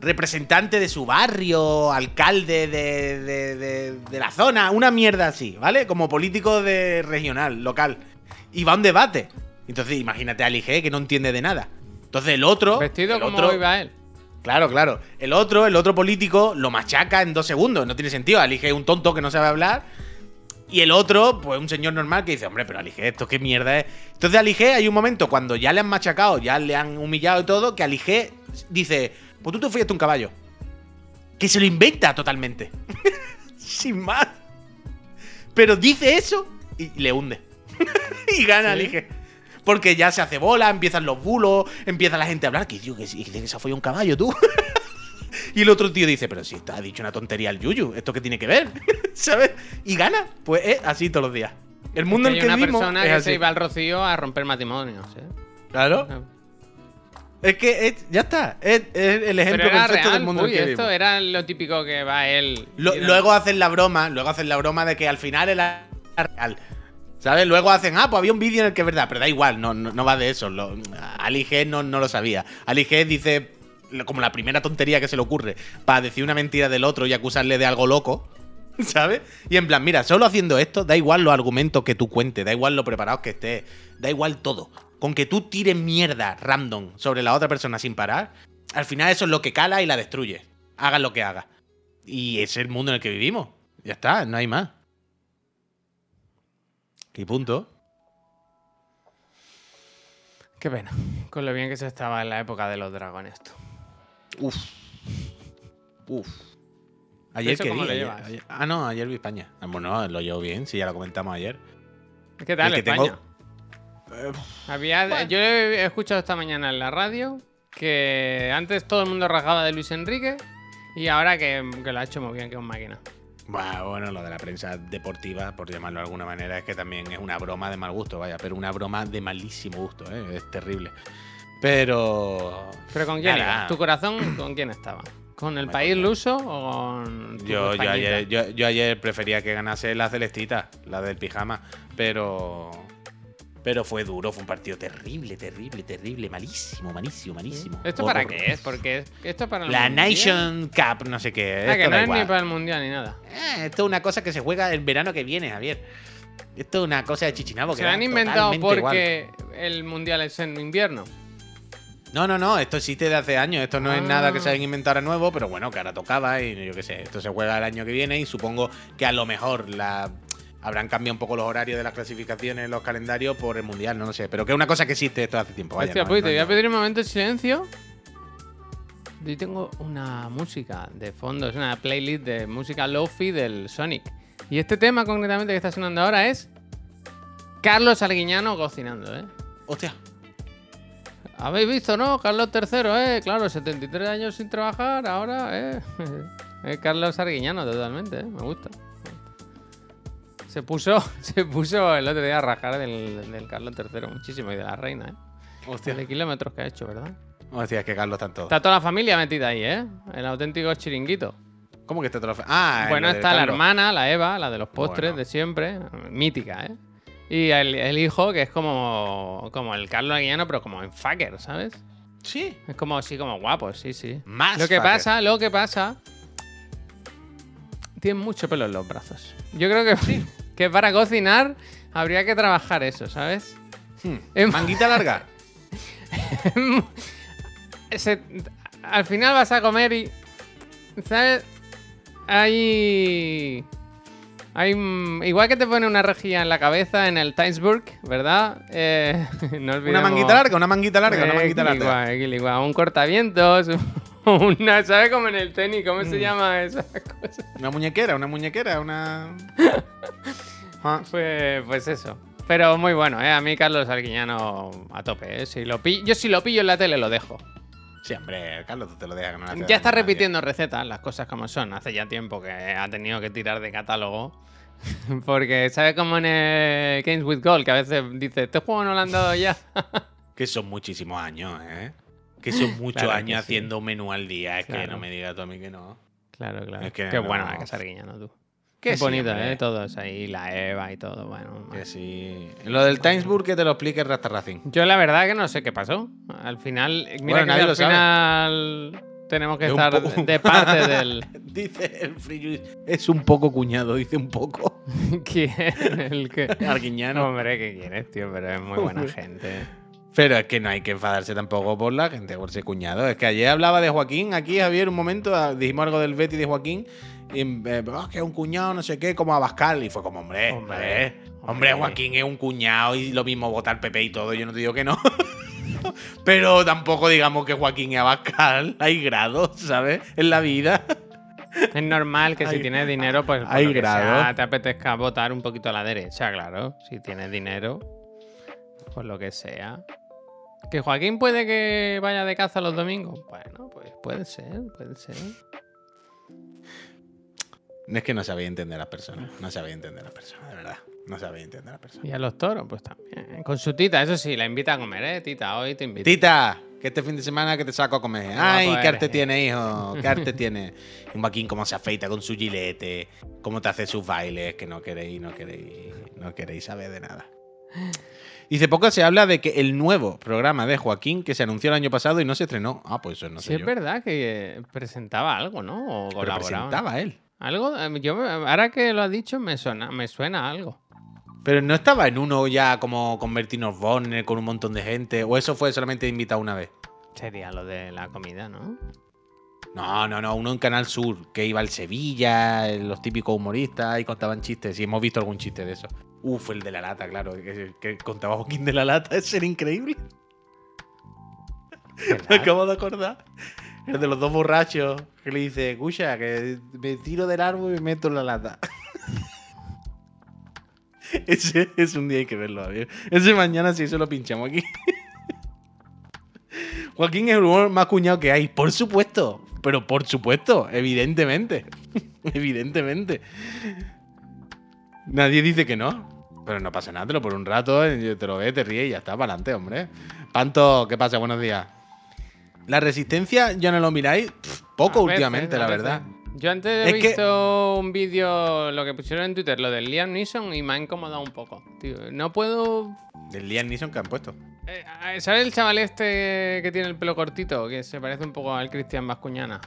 representante de su barrio, alcalde de, de- de- de la zona, una mierda así, ¿vale? Como político de regional, local. Y va a un debate. Entonces, imagínate a Ali G, que no entiende de nada. Entonces el otro. Vestido el como otro- iba él. Claro, claro. El otro, el otro político, lo machaca en dos segundos. No tiene sentido. Alige es un tonto que no sabe hablar. Y el otro, pues un señor normal que dice, hombre, pero Alige, esto qué mierda es. Entonces Alige, hay un momento cuando ya le han machacado, ya le han humillado y todo, que Alige dice, pues tú te fuiste un caballo. Que se lo inventa totalmente. <laughs> Sin más. Pero dice eso y le hunde. <laughs> y gana ¿Sí? Alige. Porque ya se hace bola, empiezan los bulos, empieza la gente a hablar. Que tío, que, que dice que se fue un caballo, tú. <laughs> y el otro tío dice, pero si te ha dicho una tontería el Yuyu, ¿esto qué tiene que ver? <laughs> ¿Sabes? Y gana. Pues es así todos los días. El mundo Que en hay el que una vivimos persona es que así. se iba al rocío a romper matrimonios. ¿eh? Claro. Es que es- ya está. Es, es el ejemplo Pero era perfecto real, del mundo uy, en que esto vivimos. era lo típico que va él. Lo- luego hacen la broma, luego hacen la broma de que al final era real. ¿Sabes? Luego hacen, ah, pues había un vídeo en el que es verdad, pero da igual, no, no, va de eso. Lo, Ali G no, no lo sabía. Ali G dice como la primera tontería que se le ocurre para decir una mentira del otro y acusarle de algo loco. <laughs> ¿Sabes? Y en plan, mira, solo haciendo esto, da igual los argumentos que tú cuentes, da igual lo preparados que estés, da igual todo. Con que tú tires mierda random sobre la otra persona sin parar, al final eso es lo que cala y la destruye. Hagas lo que hagas. Y es el mundo en el que vivimos. Ya está, no hay más. Y punto. Qué pena. Con lo bien que se estaba en la época de los dragones. tú. Uf. Uf. Ayer ¿Eso qué día? Ayer- ayer- ah, no, ayer vi España. Ah, Bueno, lo llevo bien, sí, ya lo comentamos ayer. ¿Qué tal El que España? tengo- Había, Bueno. Yo he escuchado esta mañana en la radio que antes todo el mundo rajaba de Luis Enrique y ahora que, que lo ha hecho muy bien, que es un máquina. Bah, bueno, lo de la prensa deportiva, por llamarlo de alguna manera, es que también es una broma de mal gusto, vaya, pero una broma de malísimo gusto, ¿eh? es terrible. Pero. ¿Pero con quién Nada. ibas? ¿Tu corazón con quién estaba? ¿Con el Me país luso o con tu Yo, yo, ayer, yo, yo ayer prefería que ganase la celestita, la del pijama, pero. Pero fue duro, fue un partido terrible, terrible, terrible, malísimo, malísimo, malísimo. ¿Esto para qué es? Porque es- esto es para el La Mundial. Nation Cup, no sé qué. Ah, esto que no es igual. ni para el mundial ni nada. Eh, esto es una cosa que se juega el verano que viene, Javier. Esto es una cosa de chichinabo. Se que lo han inventado igual. porque el mundial es en invierno. No, no, no, esto existe de hace años. Esto no es Ah. nada que se hayan inventado ahora nuevo, pero bueno, que ahora tocaba y yo qué sé. Esto se juega el año que viene y supongo que a lo mejor la. Habrán cambiado un poco los horarios de las clasificaciones, los calendarios por el mundial, no lo sé. Pero que es una cosa que existe esto hace tiempo. Vaya, Hostia, no- pues no te voy a pedir un momento de silencio. Yo tengo una música de fondo, es una playlist de música lofi del Sonic. Y este tema concretamente que está sonando ahora es Carlos Arguiñano cocinando, ¿eh? Hostia. ¿Habéis visto, no? Carlos III, ¿eh? Claro, 73 años sin trabajar, ahora, ¿eh? <laughs> es Carlos Arguiñano totalmente, ¿eh? Me gusta. Se puso, <laughs> se puso el otro día a rajar del, del Carlos III muchísimo y de la reina, ¿eh? Hostia. De kilómetros que ha hecho, ¿verdad? Hostia, es que Carlos tanto. Está toda la familia metida ahí, ¿eh? El auténtico chiringuito. ¿Cómo que está todo lo Ah, bueno, está la hermana, la Eva, la de los postres Bueno. de siempre. Mítica, ¿eh? Y el, el hijo, que es como, como el Carlos Aguillano, pero como en fucker, ¿sabes? Sí. Es como así, como guapo, sí, sí. Más. Lo que fucker. pasa, lo que pasa. Tiene mucho pelo en los brazos. Yo creo que, <laughs> que para cocinar habría que trabajar eso, ¿sabes? Hmm. Manguita larga. <laughs> Se- al final vas a comer y. ¿Sabes? Hay. Hay. mm, Igual que te pone una rejilla en la cabeza en el Timesburg, ¿verdad? Eh, <laughs> no Una manguita larga, una manguita larga, una Eh, manguita larga. igual, igual, igual, Un cortavientos. <laughs> Una, ¿Sabes cómo en el tenis? ¿Cómo Mm. se llama esa cosa? Una muñequera, una muñequera, una. <laughs> Ah. Pues, pues eso. Pero muy bueno, ¿eh? A mí Carlos Arguiñano a tope, ¿eh? Si lo pi- Yo si lo pillo en la tele lo dejo. Sí, hombre, Carlos, tú te lo dejas que no Ya está repitiendo recetas, las cosas como son. Hace ya tiempo que ha tenido que tirar de catálogo <laughs> Porque, ¿sabes como en el Games with Gold? Que a veces dice, este juego no lo han dado ya. <laughs> Que son muchísimos años, ¿eh? Que son <laughs> muchos Claro que años sí. haciendo un menú al día. Es que no me digas tú a mí que no. Claro, claro. Es que Qué bueno no. la Casa Arguiñano, tú. Que Qué sí, bonito, hombre. ¿eh? Todos ahí, la Eva y todo. Bueno, Que sí. Lo del Timesburg que te lo explique Rasta Racing. Yo la verdad que no sé qué pasó. Al final, mira Bueno, que al lo sabe. final tenemos que Es estar de parte <laughs> del... Dice el Free Es un poco cuñado, dice un poco. <laughs> ¿Quién? El que... Arguiñano. Hombre, ¿qué quieres, tío? Pero es muy buena gente. Pero es que no hay que enfadarse tampoco por la gente, por ser cuñado. Es que ayer hablaba de Joaquín, aquí Javier, un momento, ah, dijimos algo del Betty de Joaquín, y eh, "Ah, que es un cuñado, no sé qué, como Abascal. Y fue como, hombre, Hombre, hombre, hombre, hombre. Joaquín es un cuñado y lo mismo votar PP y todo, yo no te digo que no. <laughs> Pero tampoco digamos que Joaquín es Abascal, hay grados, ¿sabes? En la vida. <laughs> Es normal que si Hay- tienes dinero, pues por hay lo que grado. sea, te apetezca votar un poquito a la derecha, claro. Si tienes dinero, pues lo que sea. ¿Que Joaquín puede que vaya de caza los domingos? Bueno, pues puede ser, puede ser. Es que no sabía entender a las personas, no sabía entender a las personas, de verdad. No sabía entender a las personas. Y a los toros, pues también. Con su tita, eso sí, la invita a comer, ¿eh? Tita, hoy te invito. Tita, que este fin de semana que te saco a comer. Ay, qué arte eh. tiene, hijo. Qué <laughs> arte tiene. Un Joaquín cómo se afeita con su gilete, cómo te hace sus bailes, que no queréis, no queréis, no queréis saber de nada. Dice, poco se habla de que el nuevo programa de Joaquín que se anunció el año pasado y no se estrenó. Ah, pues eso no sí, sé es yo. verdad que presentaba algo, ¿no? O Pero colaboraba. presentaba él. Algo, eh, yo, ahora que lo has dicho, me suena, me suena algo. Pero no estaba en uno ya como con Bertino Borne, con un montón de gente. O eso fue solamente invitado una vez. Sería lo de la comida, ¿no? No, no, no, uno en Canal Sur, que iba al Sevilla, los típicos humoristas y contaban chistes. Y hemos visto algún chiste de eso. Uf, el de la lata, claro, que, que contaba Joaquín de la lata, <laughs> ese era increíble. Me acabo de acordar. <laughs> El de los dos borrachos, que le dice, escucha, que me tiro del árbol y me meto en la lata. <laughs> Ese es un día hay que verlo. Ese mañana sí se lo pinchamos aquí. <laughs> Joaquín es el humor más cuñado que hay, por supuesto. Pero por supuesto, evidentemente. evidentemente. Nadie dice que no. Pero no pasa nada, te lo por un rato, eh, te lo ves, te ríes y ya está, para adelante, hombre. Panto, ¿qué pasa? Buenos días. La resistencia, ya no lo miráis Pff, poco A últimamente, la verdad. Yo antes he Es que- visto un vídeo, lo que pusieron en Twitter, lo del Liam Neeson, y me ha incomodado un poco. Tío, no puedo. Del Liam Neeson que han puesto. eh, eh, ¿Sabes el chaval este que tiene el pelo cortito? Que se parece un poco al Cristian Vascuñana.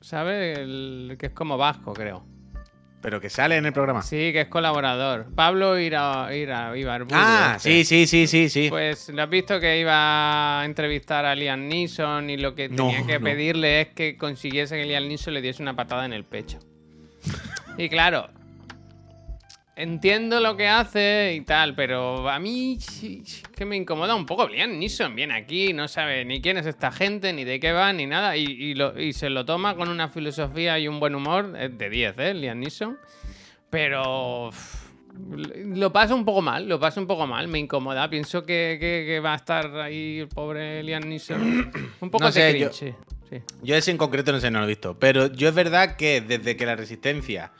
¿Sabes? El que es como vasco, creo. Pero que sale en el programa. Sí, que es colaborador. Pablo Ira, Ira, Ibarburu, ah, este. sí, sí, sí, sí, sí. Pues lo has visto que iba a entrevistar a Liam Neeson y lo que No, tenía que no. pedirle es que consiguiese que Liam Neeson le diese una patada en el pecho. <laughs> Y claro, entiendo lo que hace y tal, pero a mí que me incomoda un poco. Liam Neeson viene aquí, no sabe ni quién es esta gente, ni de qué va, ni nada, y, y lo- y se lo toma con una filosofía y un buen humor es de 10, ¿eh? Liam Neeson. Pero lo paso un poco mal, lo paso un poco mal, me incomoda. Pienso que, que- que va a estar ahí el pobre Liam Neeson. <coughs> Un poco No de cringe, yo- sí. Yo ese en concreto no sé, no lo he visto. Pero yo es verdad que desde que la resistencia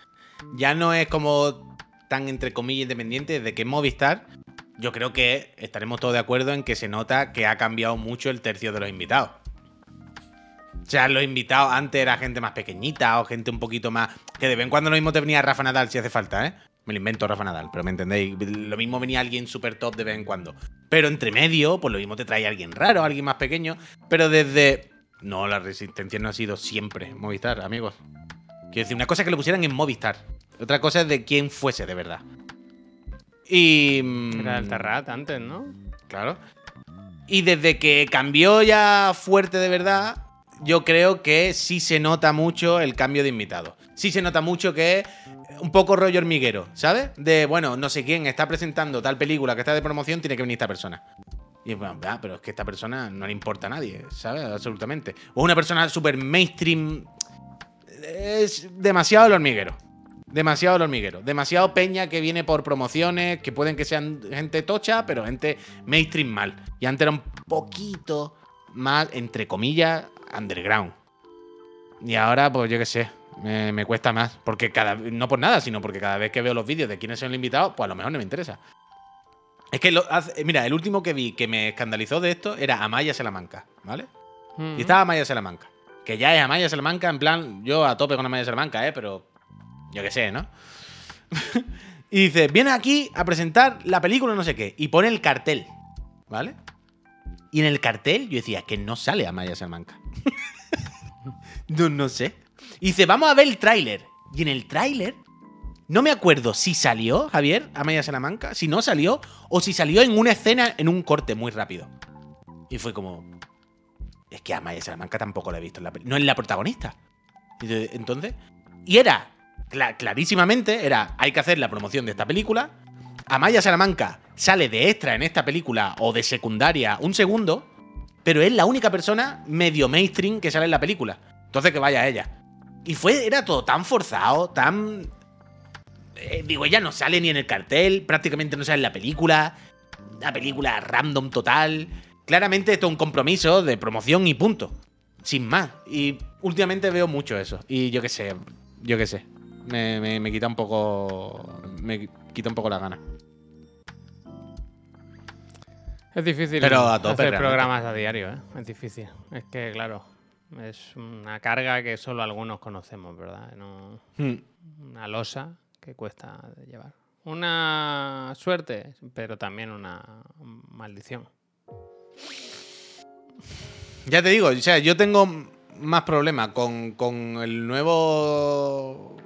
ya no es como tan entre comillas independiente, desde que Movistar, yo creo que estaremos todos de acuerdo en que se nota que ha cambiado mucho el tercio de los invitados. O sea, los invitados antes era gente más pequeñita o gente un poquito más. Que de vez en cuando lo mismo te venía Rafa Nadal si hace falta, ¿eh? Me lo invento Rafa Nadal, pero me entendéis. Lo mismo venía alguien súper top de vez en cuando. Pero entre medio, pues lo mismo te trae alguien raro, alguien más pequeño. Pero desde. No, la resistencia no ha sido siempre Movistar, amigos. Quiero decir, una cosa es que lo pusieran en Movistar. Otra cosa es de quién fuese de verdad. Y. mm, Era el Terrat antes, ¿no? Claro. Y desde que cambió ya fuerte de verdad, yo creo que sí se nota mucho el cambio de invitado. Sí se nota mucho que es un poco rollo hormiguero, ¿sabes? De, bueno, no sé quién está presentando tal película que está de promoción, tiene que venir esta persona. Y bueno, ah, pero es que esta persona no le importa a nadie, ¿sabes? Absolutamente. O una persona súper mainstream. Es demasiado el hormiguero. Demasiado el hormiguero. Demasiado peña que viene por promociones, que pueden que sean gente tocha, pero gente mainstream mal. Y antes era un poquito más, entre comillas, underground. Y ahora, pues yo qué sé. Me, me cuesta más. Porque cada no por nada, sino porque cada vez que veo los vídeos de quiénes son los invitados, pues a lo mejor no me interesa. Es que, lo hace- mira, el último que vi que me escandalizó de esto era Amaya Salamanca, ¿vale? Mm. Y estaba Amaya Salamanca. Que ya es Amaya Salamanca, en plan, yo a tope con Amaya Salamanca, ¿eh? Pero yo qué sé, ¿no? <laughs> y dice, viene aquí a presentar la película no sé qué. Y pone el cartel, ¿vale? Y en el cartel yo decía que no sale Amaya Salamanca. <laughs> no, no sé. Y dice, vamos a ver el tráiler. Y en el tráiler, no me acuerdo si salió, Javier, Amaya Salamanca, si no salió, o si salió en una escena, en un corte muy rápido. Y fue como, es que Amaya Salamanca tampoco la he visto en la peli- No es la protagonista. Entonces. Y era, cla- clarísimamente, era, hay que hacer la promoción de esta película. Amaya Salamanca sale de extra en esta película o de secundaria un segundo, pero es la única persona medio mainstream que sale en la película. Entonces que vaya ella. Y fue, era todo tan forzado, tan. eh, digo, ella no sale ni en el cartel, prácticamente no sale en la película. Una película random total. Claramente esto es un compromiso de promoción y punto. Sin más. Y últimamente veo mucho eso. Y yo qué sé, yo qué sé. Me, me- me quita un poco. Me quita un poco la gana. Es difícil Pero a tope, hacer realmente. programas a diario, ¿eh? Es difícil. Es que, claro, es una carga que solo algunos conocemos, ¿verdad? No, Hmm. una losa que cuesta llevar. Una suerte, pero también una maldición. Ya te digo, o sea, yo tengo más problemas con, con el nuevo.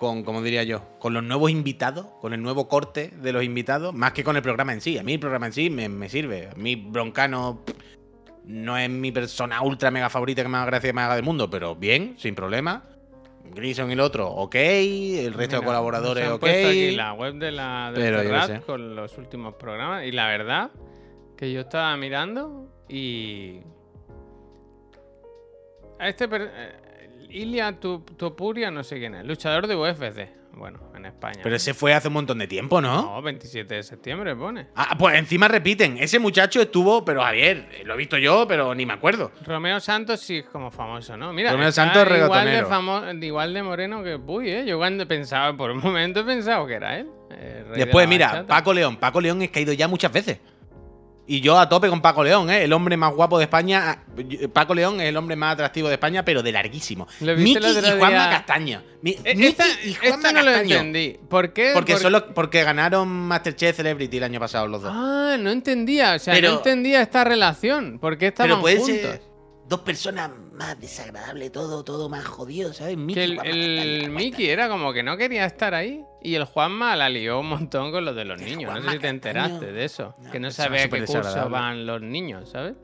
Con, como diría yo, con los nuevos invitados, con el nuevo corte de los invitados, más que con el programa en sí. A mí el programa en sí me, me sirve. A mí Broncano pff, no es mi persona ultra mega favorita que más gracia me haga del mundo, pero bien, sin problema. Grison y el otro, ok. El resto de colaboradores, han ok. aquí la web de la de Pero Ferrat con los últimos programas y la verdad que yo estaba mirando y a este per- eh, Ilia Topuria no sé quién es, luchador de UFC, bueno, en España. Pero ese fue hace un montón de tiempo, ¿no? no, 27 de septiembre pone. Ah, pues encima repiten. Ese muchacho estuvo, pero Javier, eh, lo he visto yo, pero ni me acuerdo. Romeo Santos sí es como famoso, ¿no? Mira, Romeo Santos igual de, reggaetonero. famo- igual de moreno que Puy, ¿eh? Yo cuando pensaba, por un momento he pensado que era él. de Después, mira. Paco León. Paco León es caído ya muchas veces. Y yo a tope con Paco León, ¿eh? El hombre más guapo de España. Paco León es el hombre más atractivo de España, pero de larguísimo. ¿Lo viste el Miki y Juanma? Castaño. Mi- Eh, Miki esta- y esto Juanma no lo entendí. ¿Por qué? Porque, Por- los- porque ganaron Masterchef Celebrity el año pasado los dos. Ah, no entendía. O sea, Pero- no entendía esta relación. ¿Por qué estaban pero pueden juntos? ser dos personas más desagradables, todo, todo más jodido, ¿sabes? Miki Que el, Juanma el Castaño. Mickey era como que no quería estar ahí. Y el Juanma la lió un montón con lo de los El niños. No sé si te enteraste Castaño, de eso. que no sabía a qué curso desagradable. van los niños, ¿sabes?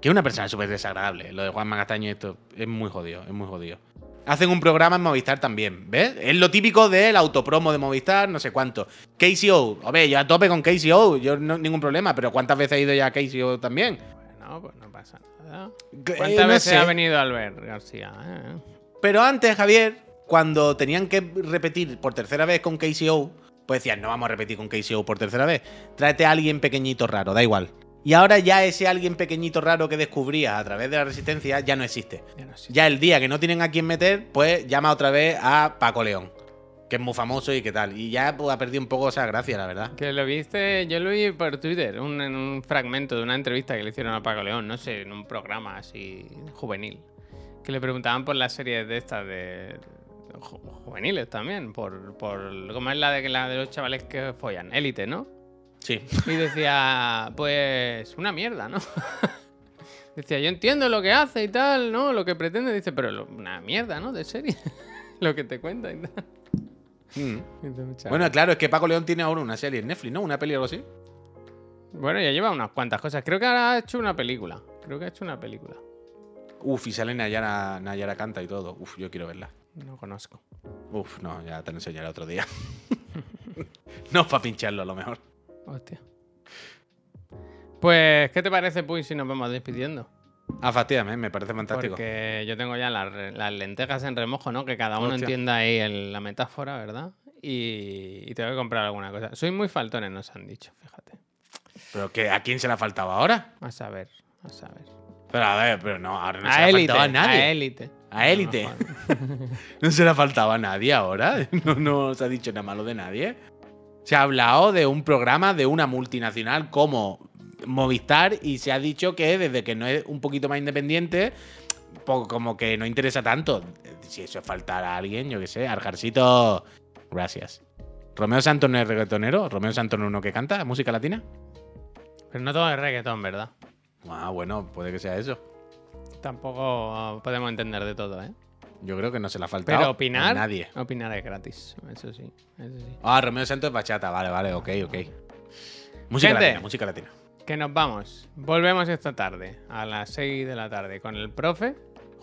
Que es una persona súper desagradable. Lo de Juanma Castaño, esto es muy jodido, es muy jodido. Hacen un programa en Movistar también, ¿ves? Es lo típico del autopromo de Movistar, no sé cuánto. KCO, a ver, yo a tope con KCO, yo no ningún problema, pero ¿cuántas veces he ido ya a KCO también? Bueno, pues no pasa nada. Que- ¿Cuántas no veces sé. ha venido Albert García? eh? Pero antes, Javier, cuando tenían que repetir por tercera vez con KCO, pues decían, no vamos a repetir con KCO por tercera vez. Tráete a alguien pequeñito raro, da igual. Y ahora ya ese alguien pequeñito raro que descubrías a través de la resistencia ya no existe. Ya no sé. Ya el día que no tienen a quién meter, pues llama otra vez a Paco León, que es muy famoso y qué tal. Y ya pues, ha perdido un poco esa gracia, la verdad. Que lo viste, yo lo vi por Twitter, un, en un fragmento de una entrevista que le hicieron a Paco León, no sé, en un programa así juvenil. Que le preguntaban por las series de estas de ju- juveniles también, por, por cómo es la de, la de los chavales que follan, élite, ¿no? Sí. Y decía, pues una mierda, ¿no? <laughs> decía, yo entiendo lo que hace y tal, ¿no? Lo que pretende, dice, pero lo- una mierda, ¿no? De serie. <laughs> lo que te cuenta y tal. Mm. Dice, "Mucha Bueno, claro, es que Paco León tiene ahora una serie en Netflix, ¿no? Una peli o algo así. Bueno, ya lleva unas cuantas cosas. Creo que ahora ha hecho una película. Creo que ha hecho una película. Uf, y sale Nayara, Nayara canta y todo. Uf, yo quiero verla. No conozco. Uf, no, ya te lo enseñaré otro día. <laughs> no para pincharlo a lo mejor. Hostia. Pues, ¿qué te parece, Puy, si nos vamos despidiendo? Ah, fastidiame, me parece fantástico. Porque yo tengo ya las, lentejas en remojo, ¿no? Que cada uno Hostia. entienda ahí el- la metáfora, ¿verdad? Y, y tengo que comprar alguna cosa. Soy muy faltones, nos han dicho, fíjate. Pero que ¿a quién se le ha faltado ahora? A saber, a saber. Pero a ver, pero no, ahora no se a le ha élite, faltado a nadie. a élite. A élite. <laughs> No se le ha faltado a nadie ahora. <laughs> No, no se ha dicho nada malo de nadie. Se ha hablado de un programa de una multinacional como Movistar y se ha dicho que desde que no es un poquito más independiente, po- como que no interesa tanto. Si eso es faltar a alguien, yo qué sé. Arjarcito, gracias. ¿Romeo Santos no es reggaetonero? ¿Romeo Santos no es uno que canta música latina? Pero no todo es reggaetón, ¿verdad? Ah, bueno, puede que sea eso. Tampoco ah, podemos entender de todo, ¿eh? Yo creo que no se le ha faltado Pero a opinar, nadie. opinar es gratis. Eso sí, eso sí. Ah, Romeo Santos es bachata, vale, vale, ok, ok. Música Gente. latina, música latina. Que nos vamos. Volvemos esta tarde, a las 6 de la tarde, con el profe.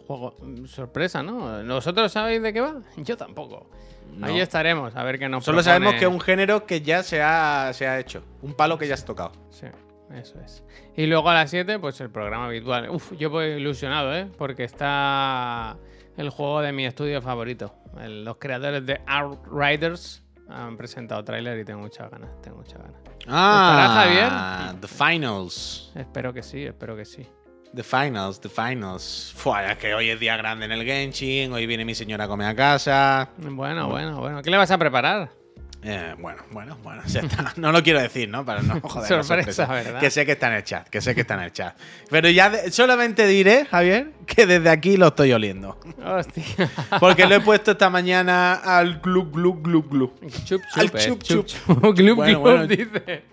Juego mm, sorpresa, ¿no? ¿Vosotros sabéis de qué va? Yo tampoco. No. Ahí estaremos, a ver qué nos Solo propone. sabemos que es un género que ya se ha, se ha hecho. Un palo que ya has tocado. Sí, eso es. Y luego a las 7, pues el programa habitual. Uf, yo voy ilusionado, ¿eh? Porque está el juego de mi estudio favorito. El- los creadores de Outriders han presentado tráiler y tengo muchas ganas, tengo muchas ganas. Ah, The Finals. Espero que sí, espero que sí. The Finals, The Finals. Fua, es que hoy es día grande en el Genshin, hoy viene mi señora a comer a casa. Bueno, bueno, bueno. ¿Qué le vas a preparar? Eh, bueno, bueno, bueno, ya está. <laughs> No lo quiero decir, ¿no? Para no joder. Sorpresa, ¿verdad? Que sé que está en el chat, que sé que está en el chat. Pero ya de- solamente diré, Javier, que desde aquí lo estoy oliendo. Hostia. Porque lo he puesto esta mañana al glu glu glu glu. Chup, Al chup, eh, chup, chup, chup. chup. Bueno, glup, bueno. dice.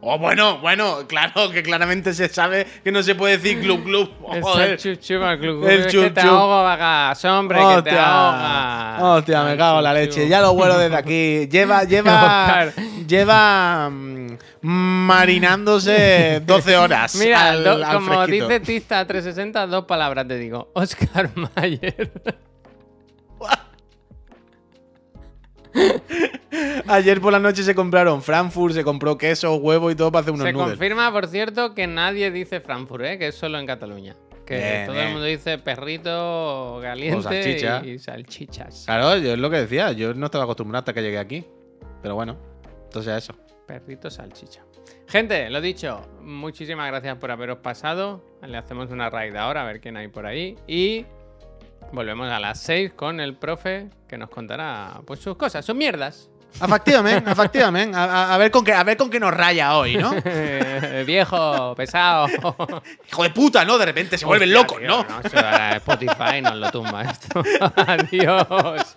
Oh, bueno, bueno, claro, que claramente se sabe que no se puede decir glu glu. Oh, Es joder. el chup, chup, al glup, El es que te chup. ahogo, vagas, hombre, que te ahogas. hostia, me cago en la leche. Ya lo vuelo desde aquí. Lleva, <laughs> lleva, lleva mm, marinándose 12 <laughs> horas. Mira, al- do- al como fresquito. dice Tista 360, dos palabras te digo. Oscar Mayer. Ayer por la noche se compraron Frankfurt, se compró queso, huevo y todo para hacer unos Se noodles. confirma, por cierto, que nadie dice Frankfurt, ¿eh? que es solo en Cataluña. Que Bien, todo bien. el mundo dice perrito caliente salchicha. y salchichas. Claro, yo es lo que decía. Yo no estaba acostumbrado hasta que llegué aquí. Pero bueno, entonces eso. Perrito salchicha. Gente, lo dicho, muchísimas gracias por haberos pasado. Le hacemos una raid ahora a ver quién hay por ahí. Y volvemos a las 6 con el profe que nos contará pues sus cosas, sus mierdas. Efectivamente, efectivamente. A, a- a ver con qué, a ver con qué nos raya hoy, ¿no? <laughs> Viejo, pesado. Hijo de puta, ¿no? De repente se vuelven locos, tío, ¿no? no se va a Spotify nos lo tumba esto. <laughs> Adiós.